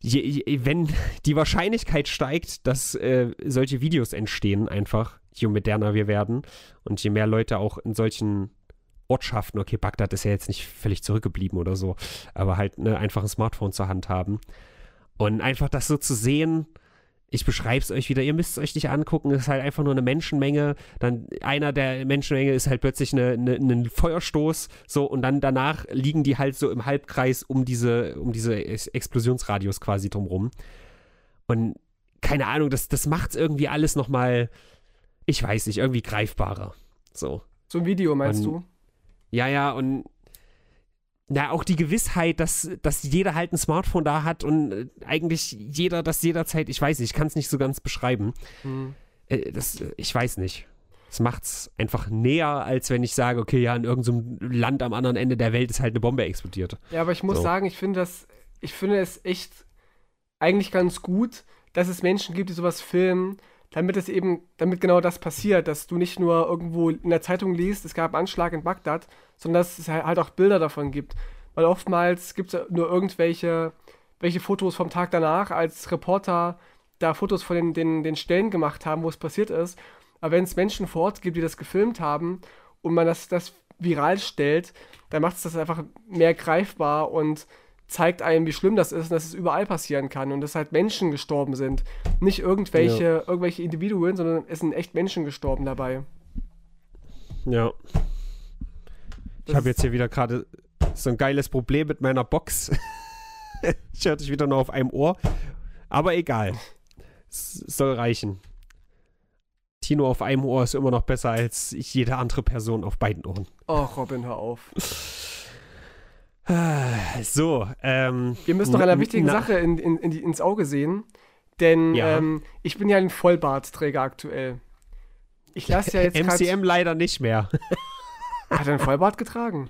je, je, wenn die Wahrscheinlichkeit steigt, dass äh, solche Videos entstehen, einfach, je moderner wir werden und je mehr Leute auch in solchen Ortschaften, okay, Bagdad ist ja jetzt nicht völlig zurückgeblieben oder so, aber halt ne, einfach ein Smartphone zur Hand haben. Und einfach das so zu sehen, ich beschreibe es euch wieder, ihr müsst es euch nicht angucken, es ist halt einfach nur eine Menschenmenge, dann einer der Menschenmenge ist halt plötzlich eine, eine, ein Feuerstoß, so, und dann danach liegen die halt so im Halbkreis um diese, um diese Explosionsradius quasi drumrum. Und keine Ahnung, das, das macht es irgendwie alles nochmal, ich weiß nicht, irgendwie greifbarer. So. So ein Video meinst und, du? Ja, ja, und na, auch die Gewissheit, dass, dass jeder halt ein Smartphone da hat und äh, eigentlich jeder das jederzeit, ich weiß nicht, ich kann es nicht so ganz beschreiben. Hm. Äh, das, ich weiß nicht. Es macht es einfach näher, als wenn ich sage, okay, ja, in irgendeinem Land am anderen Ende der Welt ist halt eine Bombe explodiert. Ja, aber ich muss so. sagen, ich finde das, ich finde es echt eigentlich ganz gut, dass es Menschen gibt, die sowas filmen, damit es eben, damit genau das passiert, dass du nicht nur irgendwo in der Zeitung liest, es gab einen Anschlag in Bagdad, sondern dass es halt auch Bilder davon gibt. Weil oftmals gibt es nur irgendwelche welche Fotos vom Tag danach, als Reporter da Fotos von den, den, den Stellen gemacht haben, wo es passiert ist. Aber wenn es Menschen vor Ort gibt, die das gefilmt haben und man das, das viral stellt, dann macht es das einfach mehr greifbar und zeigt einem, wie schlimm das ist und dass es überall passieren kann und dass halt Menschen gestorben sind. Nicht irgendwelche, Ja. irgendwelche Individuen, sondern es sind echt Menschen gestorben dabei. Ja. Ich habe jetzt hier wieder gerade so ein geiles Problem mit meiner Box. ich höre dich wieder nur auf einem Ohr. Aber egal. Es soll reichen. Tino auf einem Ohr ist immer noch besser als jede andere Person auf beiden Ohren. Oh, Robin, hör auf. So, ähm. Wir müssen noch einer wichtigen na- Sache in, in, in die, ins Auge sehen, denn Ja. ähm, ich bin ja ein Vollbartträger aktuell. Ich lasse ja jetzt grad, MCM leider nicht mehr. Hat er einen Vollbart getragen?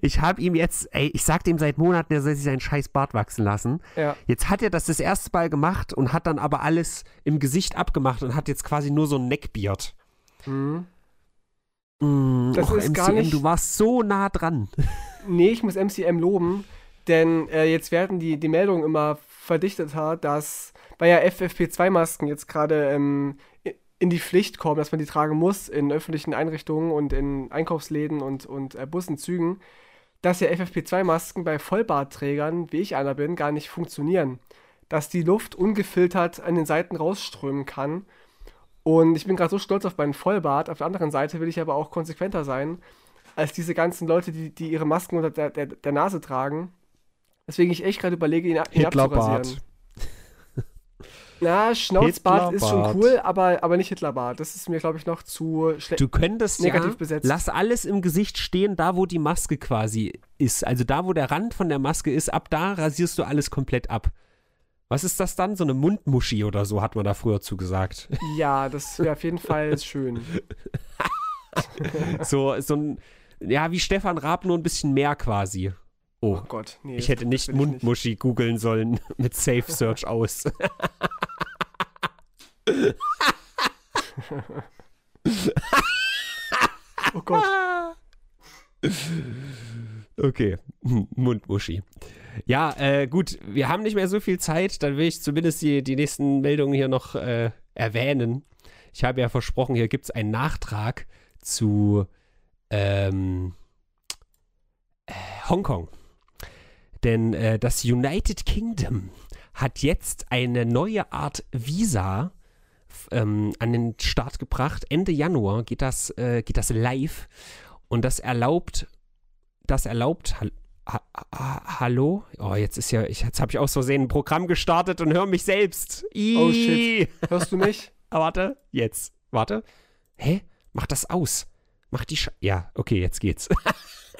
Ich habe ihm jetzt, ey, ich sagte ihm seit Monaten, er soll sich seinen scheiß Bart wachsen lassen. Ja. Jetzt hat er das das erste Mal gemacht und hat dann aber alles im Gesicht abgemacht und hat jetzt quasi nur so ein Neckbeard. Hm. Mm, Das och, ist gar nicht- Du warst so nah dran. Nee, ich muss MCM loben, denn äh, jetzt werden die, die Meldungen immer verdichteter, dass bei ja FFP2-Masken jetzt gerade ähm, in die Pflicht kommen, dass man die tragen muss in öffentlichen Einrichtungen und in Einkaufsläden und, und äh, Bussen, Zügen, dass ja FFP2-Masken bei Vollbartträgern, wie ich einer bin, gar nicht funktionieren. Dass die Luft ungefiltert an den Seiten rausströmen kann. Und ich bin gerade so stolz auf meinen Vollbart. Auf der anderen Seite will ich aber auch konsequenter sein als diese ganzen Leute, die, die ihre Masken unter der, der, der Nase tragen. Deswegen ich echt gerade überlege, ihn, ihn abzurasieren. Na, Schnauzbart ist schon cool, aber, aber nicht Hitlerbart. Das ist mir, glaube ich, noch zu schlecht. Du könntest Negativ ja, besetzt. lass alles im Gesicht stehen, da wo die Maske quasi ist. Also da, wo der Rand von der Maske ist, ab da rasierst du alles komplett ab. Was ist das dann? So eine Mundmuschi oder so, hat man da früher zugesagt. Ja, das wäre auf jeden Fall schön. so, so ein, ja, wie Stefan Raab, nur ein bisschen mehr quasi. Oh, Oh Gott, nee. ich hätte nicht Mundmuschi googeln sollen mit Safe Search aus. Oh Gott. Okay, Mundmuschi. Ja, äh, gut, wir haben nicht mehr so viel Zeit, dann will ich zumindest die, die nächsten Meldungen hier noch äh, erwähnen. Ich habe ja versprochen, hier gibt es einen Nachtrag zu ähm, äh, Hongkong. Denn äh, das United Kingdom hat jetzt eine neue Art Visa ähm, an den Start gebracht. Ende Januar geht das, äh, geht das live und das erlaubt, das erlaubt, ha, ha, hallo? Oh, jetzt ist ja, ich, jetzt habe ich aus Versehen ein Programm gestartet und höre mich selbst. Ii. Oh, shit. Hörst du mich? Warte, jetzt, warte. Hä? Mach das aus. Mach die Sch Ja, okay, jetzt geht's.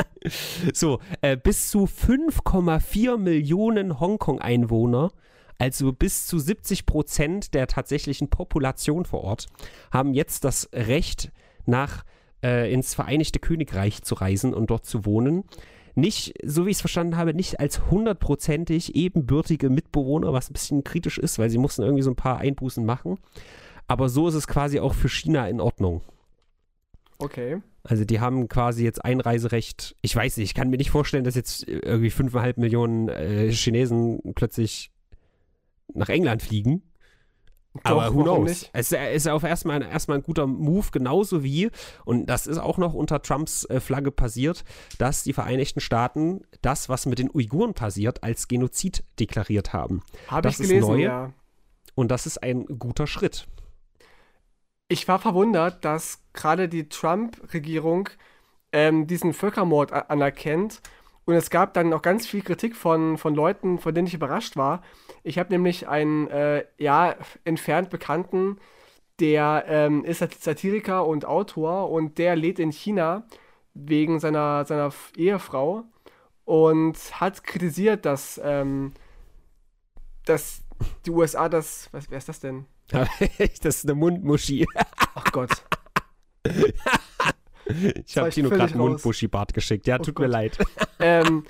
so, äh, bis zu 5,4 Millionen Hongkong-Einwohner, also bis zu 70 Prozent der tatsächlichen Population vor Ort, haben jetzt das Recht, nach äh, ins Vereinigte Königreich zu reisen und dort zu wohnen. Nicht, so wie ich es verstanden habe, nicht als hundertprozentig ebenbürtige Mitbewohner, was ein bisschen kritisch ist, weil sie mussten irgendwie so ein paar Einbußen machen. Aber so ist es quasi auch für China in Ordnung. Okay. Also die haben quasi jetzt Einreiserecht. Ich weiß nicht, ich kann mir nicht vorstellen, dass jetzt irgendwie 5,5 Millionen äh, Chinesen plötzlich nach England fliegen. Aber Doch, who warum knows? nicht? Es ist auf erstmal erstmal ein guter Move, genauso wie, und das ist auch noch unter Trumps äh, Flagge passiert, dass die Vereinigten Staaten das, was mit den Uiguren passiert, als Genozid deklariert haben. Habe ich gelesen, neu. ja. Und das ist ein guter Schritt. Ich war verwundert, dass gerade die Trump-Regierung ähm, diesen Völkermord anerkennt. Und es gab dann auch ganz viel Kritik von, von Leuten, von denen ich überrascht war. Ich habe nämlich einen, äh, ja, entfernt Bekannten, der ähm, ist Sat- Satiriker und Autor und der lebt in China wegen seiner, seiner Ehefrau und hat kritisiert, dass, ähm, dass die USA das, was, wer ist das denn? Das ist eine Mundmuschi. Ach Gott. Ich habe Tino gerade einen. Mundmuschi-Bart geschickt. Ja, Oh tut mir Gott. leid. ähm,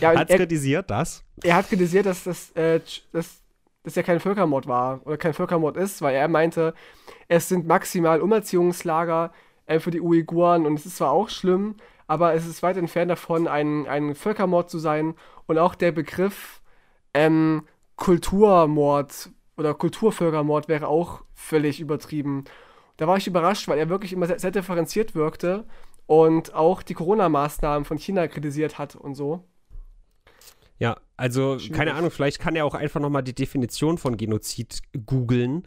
ja, er, kritisiert, das? er hat kritisiert, dass das, äh, dass, das ja kein Völkermord war oder kein Völkermord ist, weil er meinte, es sind maximal Umerziehungslager äh, für die Uiguren und es ist zwar auch schlimm, aber es ist weit entfernt davon, ein, ein Völkermord zu sein und auch der Begriff ähm, Kulturmord oder Kulturvölkermord wäre auch völlig übertrieben. Da war ich überrascht, weil er wirklich immer sehr, sehr differenziert wirkte und auch die Corona-Maßnahmen von China kritisiert hat und so. Ja, also Schwierig. keine Ahnung, vielleicht kann er auch einfach nochmal die Definition von Genozid googeln.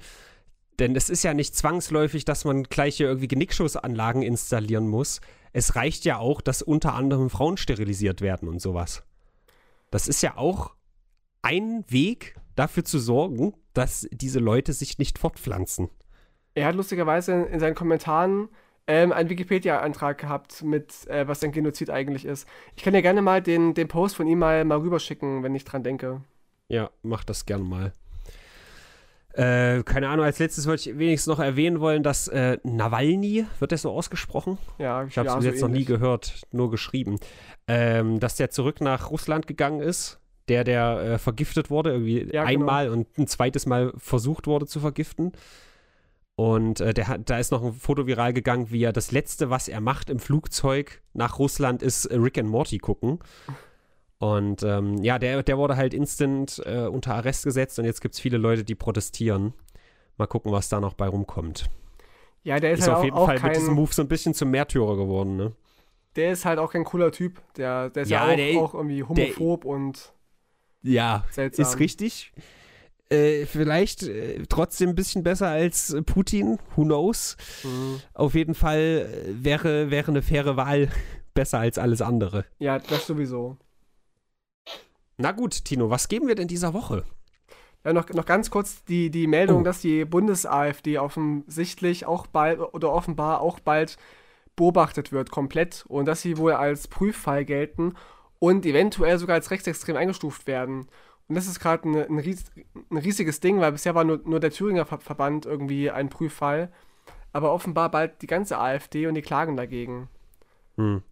Denn es ist ja nicht zwangsläufig, dass man gleich hier irgendwie Genickschussanlagen installieren muss. Es reicht ja auch, dass unter anderem Frauen sterilisiert werden und sowas. Das ist ja auch ein Weg, dafür zu sorgen, dass diese Leute sich nicht fortpflanzen. Er hat lustigerweise in, in seinen Kommentaren ähm, einen Wikipedia-Eintrag gehabt, mit äh, was denn Genozid eigentlich ist. Ich kann dir gerne mal den, den Post von ihm mal, mal rüberschicken, wenn ich dran denke. Ja, mach das gern mal. Äh, keine Ahnung, als letztes wollte ich wenigstens noch erwähnen wollen, dass äh, Nawalny, wird das so ausgesprochen? Ja, Ich habe es ja, bis so jetzt noch nie ähnlich. gehört, nur geschrieben. Ähm, dass der zurück nach Russland gegangen ist, der, der äh, vergiftet wurde, irgendwie Ja, genau. einmal und ein zweites Mal versucht wurde zu vergiften. Und äh, der hat, da ist noch ein Foto viral gegangen, wie er das Letzte, was er macht im Flugzeug nach Russland, ist äh, Rick and Morty gucken. Und ähm, ja, der, der wurde halt instant äh, unter Arrest gesetzt und jetzt gibt es viele Leute, die protestieren. Mal gucken, was da noch bei rumkommt. Ja, der ist, Ist, halt auf jeden auch Fall mit diesem kein, Move so ein bisschen zum Märtyrer geworden, ne? der ist halt auch kein cooler Typ. Der, der ist ja, Ja, auch, der- auch irgendwie homophob und Ja, seltsam. ist richtig. Äh, vielleicht äh, trotzdem ein bisschen besser als Putin, who knows. Mhm. Auf jeden Fall äh, wäre, wäre eine faire Wahl besser als alles andere. Ja, das sowieso. Na gut, Tino, was geben wir denn dieser Woche? Ja, noch, noch ganz kurz die, die Meldung, Oh. dass die Bundes-AfD offensichtlich auch bald oder offenbar auch bald beobachtet wird, komplett. Und dass sie wohl als Prüffall gelten und eventuell sogar als rechtsextrem eingestuft werden. Und das ist gerade ein, ein, ries ein riesiges Ding, weil bisher war nur, nur der Thüringer Ver Verband irgendwie ein Prüffall. Aber offenbar bald die ganze AfD und die klagen dagegen. Hm.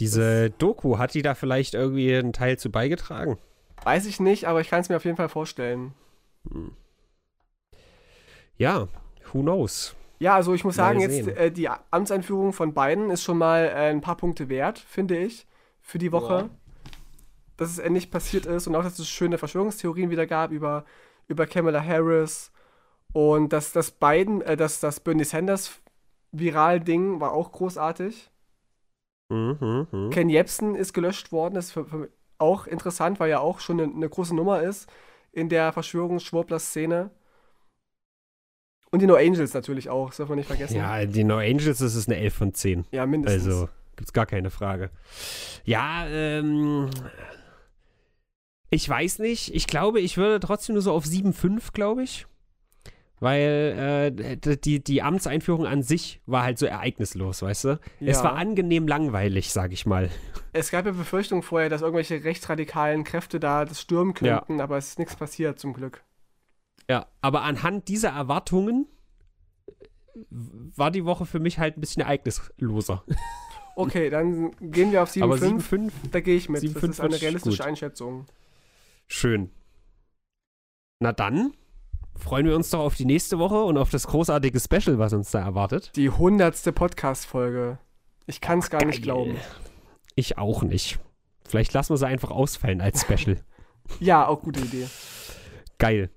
Diese Doku, hat die da vielleicht irgendwie einen Teil zu beigetragen? Weiß ich nicht, aber ich kann es mir auf jeden Fall vorstellen. Ja, who knows? Ja, also ich muss Mal sagen, jetzt sehen. äh, die Amtseinführung von Biden ist schon mal äh, ein paar Punkte wert, finde ich, für die Woche. Ja. Dass es endlich passiert ist und auch, dass es schöne Verschwörungstheorien wieder gab über, über Kamala Harris und dass das Biden, äh, dass das Bernie Sanders Viral-Ding war auch großartig. Mhm, mhm. Ken Jebsen ist gelöscht worden, das ist für, für auch interessant, weil er auch schon eine, eine große Nummer ist in der Verschwörungsschwurbler-Szene. Und die No Angels natürlich auch, das darf man nicht vergessen. Ja, die No Angels, das ist eine 11 von 10. Ja, mindestens. Also, gibt's gar keine Frage. Ja, ähm. Ich weiß nicht. Ich glaube, ich würde trotzdem nur so auf 7,5, glaube ich. Weil äh, die, die Amtseinführung an sich war halt so ereignislos, weißt du? Es Ja. war angenehm langweilig, sag ich mal. Es gab ja Befürchtungen vorher, dass irgendwelche rechtsradikalen Kräfte da das stürmen Ja. könnten, aber es ist nichts passiert, zum Glück. Ja, aber anhand dieser Erwartungen war die Woche für mich halt ein bisschen ereignisloser. Okay, dann gehen wir auf Aber 7,5. 7,5, Da gehe ich mit. 7,5 das ist eine realistische gut. Einschätzung. schön. Na dann freuen wir uns doch auf die nächste Woche und auf das großartige Special, was uns da erwartet. Die hundertste Podcast-Folge. Ich kann es gar nicht Geil. glauben. Ich auch nicht. Vielleicht lassen wir sie einfach ausfallen als Special. Ja, auch gute Idee. Geil.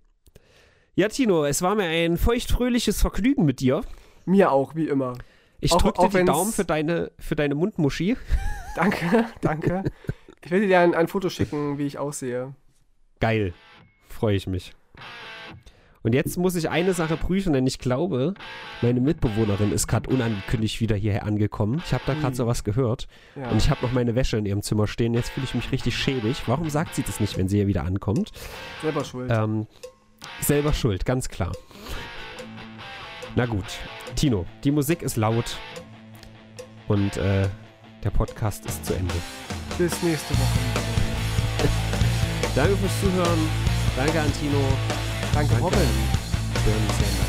Ja, Tino, es war mir ein feuchtfröhliches Vergnügen mit dir. Mir auch, wie immer. Ich drücke dir die Daumen für deine, für deine Mundmuschi. Danke, danke. Ich werde dir ein, ein Foto schicken, wie ich aussehe. Geil. Freue ich mich. Und jetzt muss ich eine Sache prüfen, denn ich glaube, meine Mitbewohnerin ist gerade unangekündigt wieder hierher angekommen. Ich habe da gerade Ui. so was gehört. Ja. Und ich habe noch meine Wäsche in ihrem Zimmer stehen. Jetzt fühle ich mich richtig schäbig. Warum sagt sie das nicht, wenn sie hier wieder ankommt? Selber schuld. Ähm, selber schuld, ganz klar. Na gut. Tino, die Musik ist laut. Und äh, der Podcast ist zu Ende. Bis nächste Woche. Danke fürs Zuhören. Danke an Tino. Danke, Danke. Robin. Wir hören uns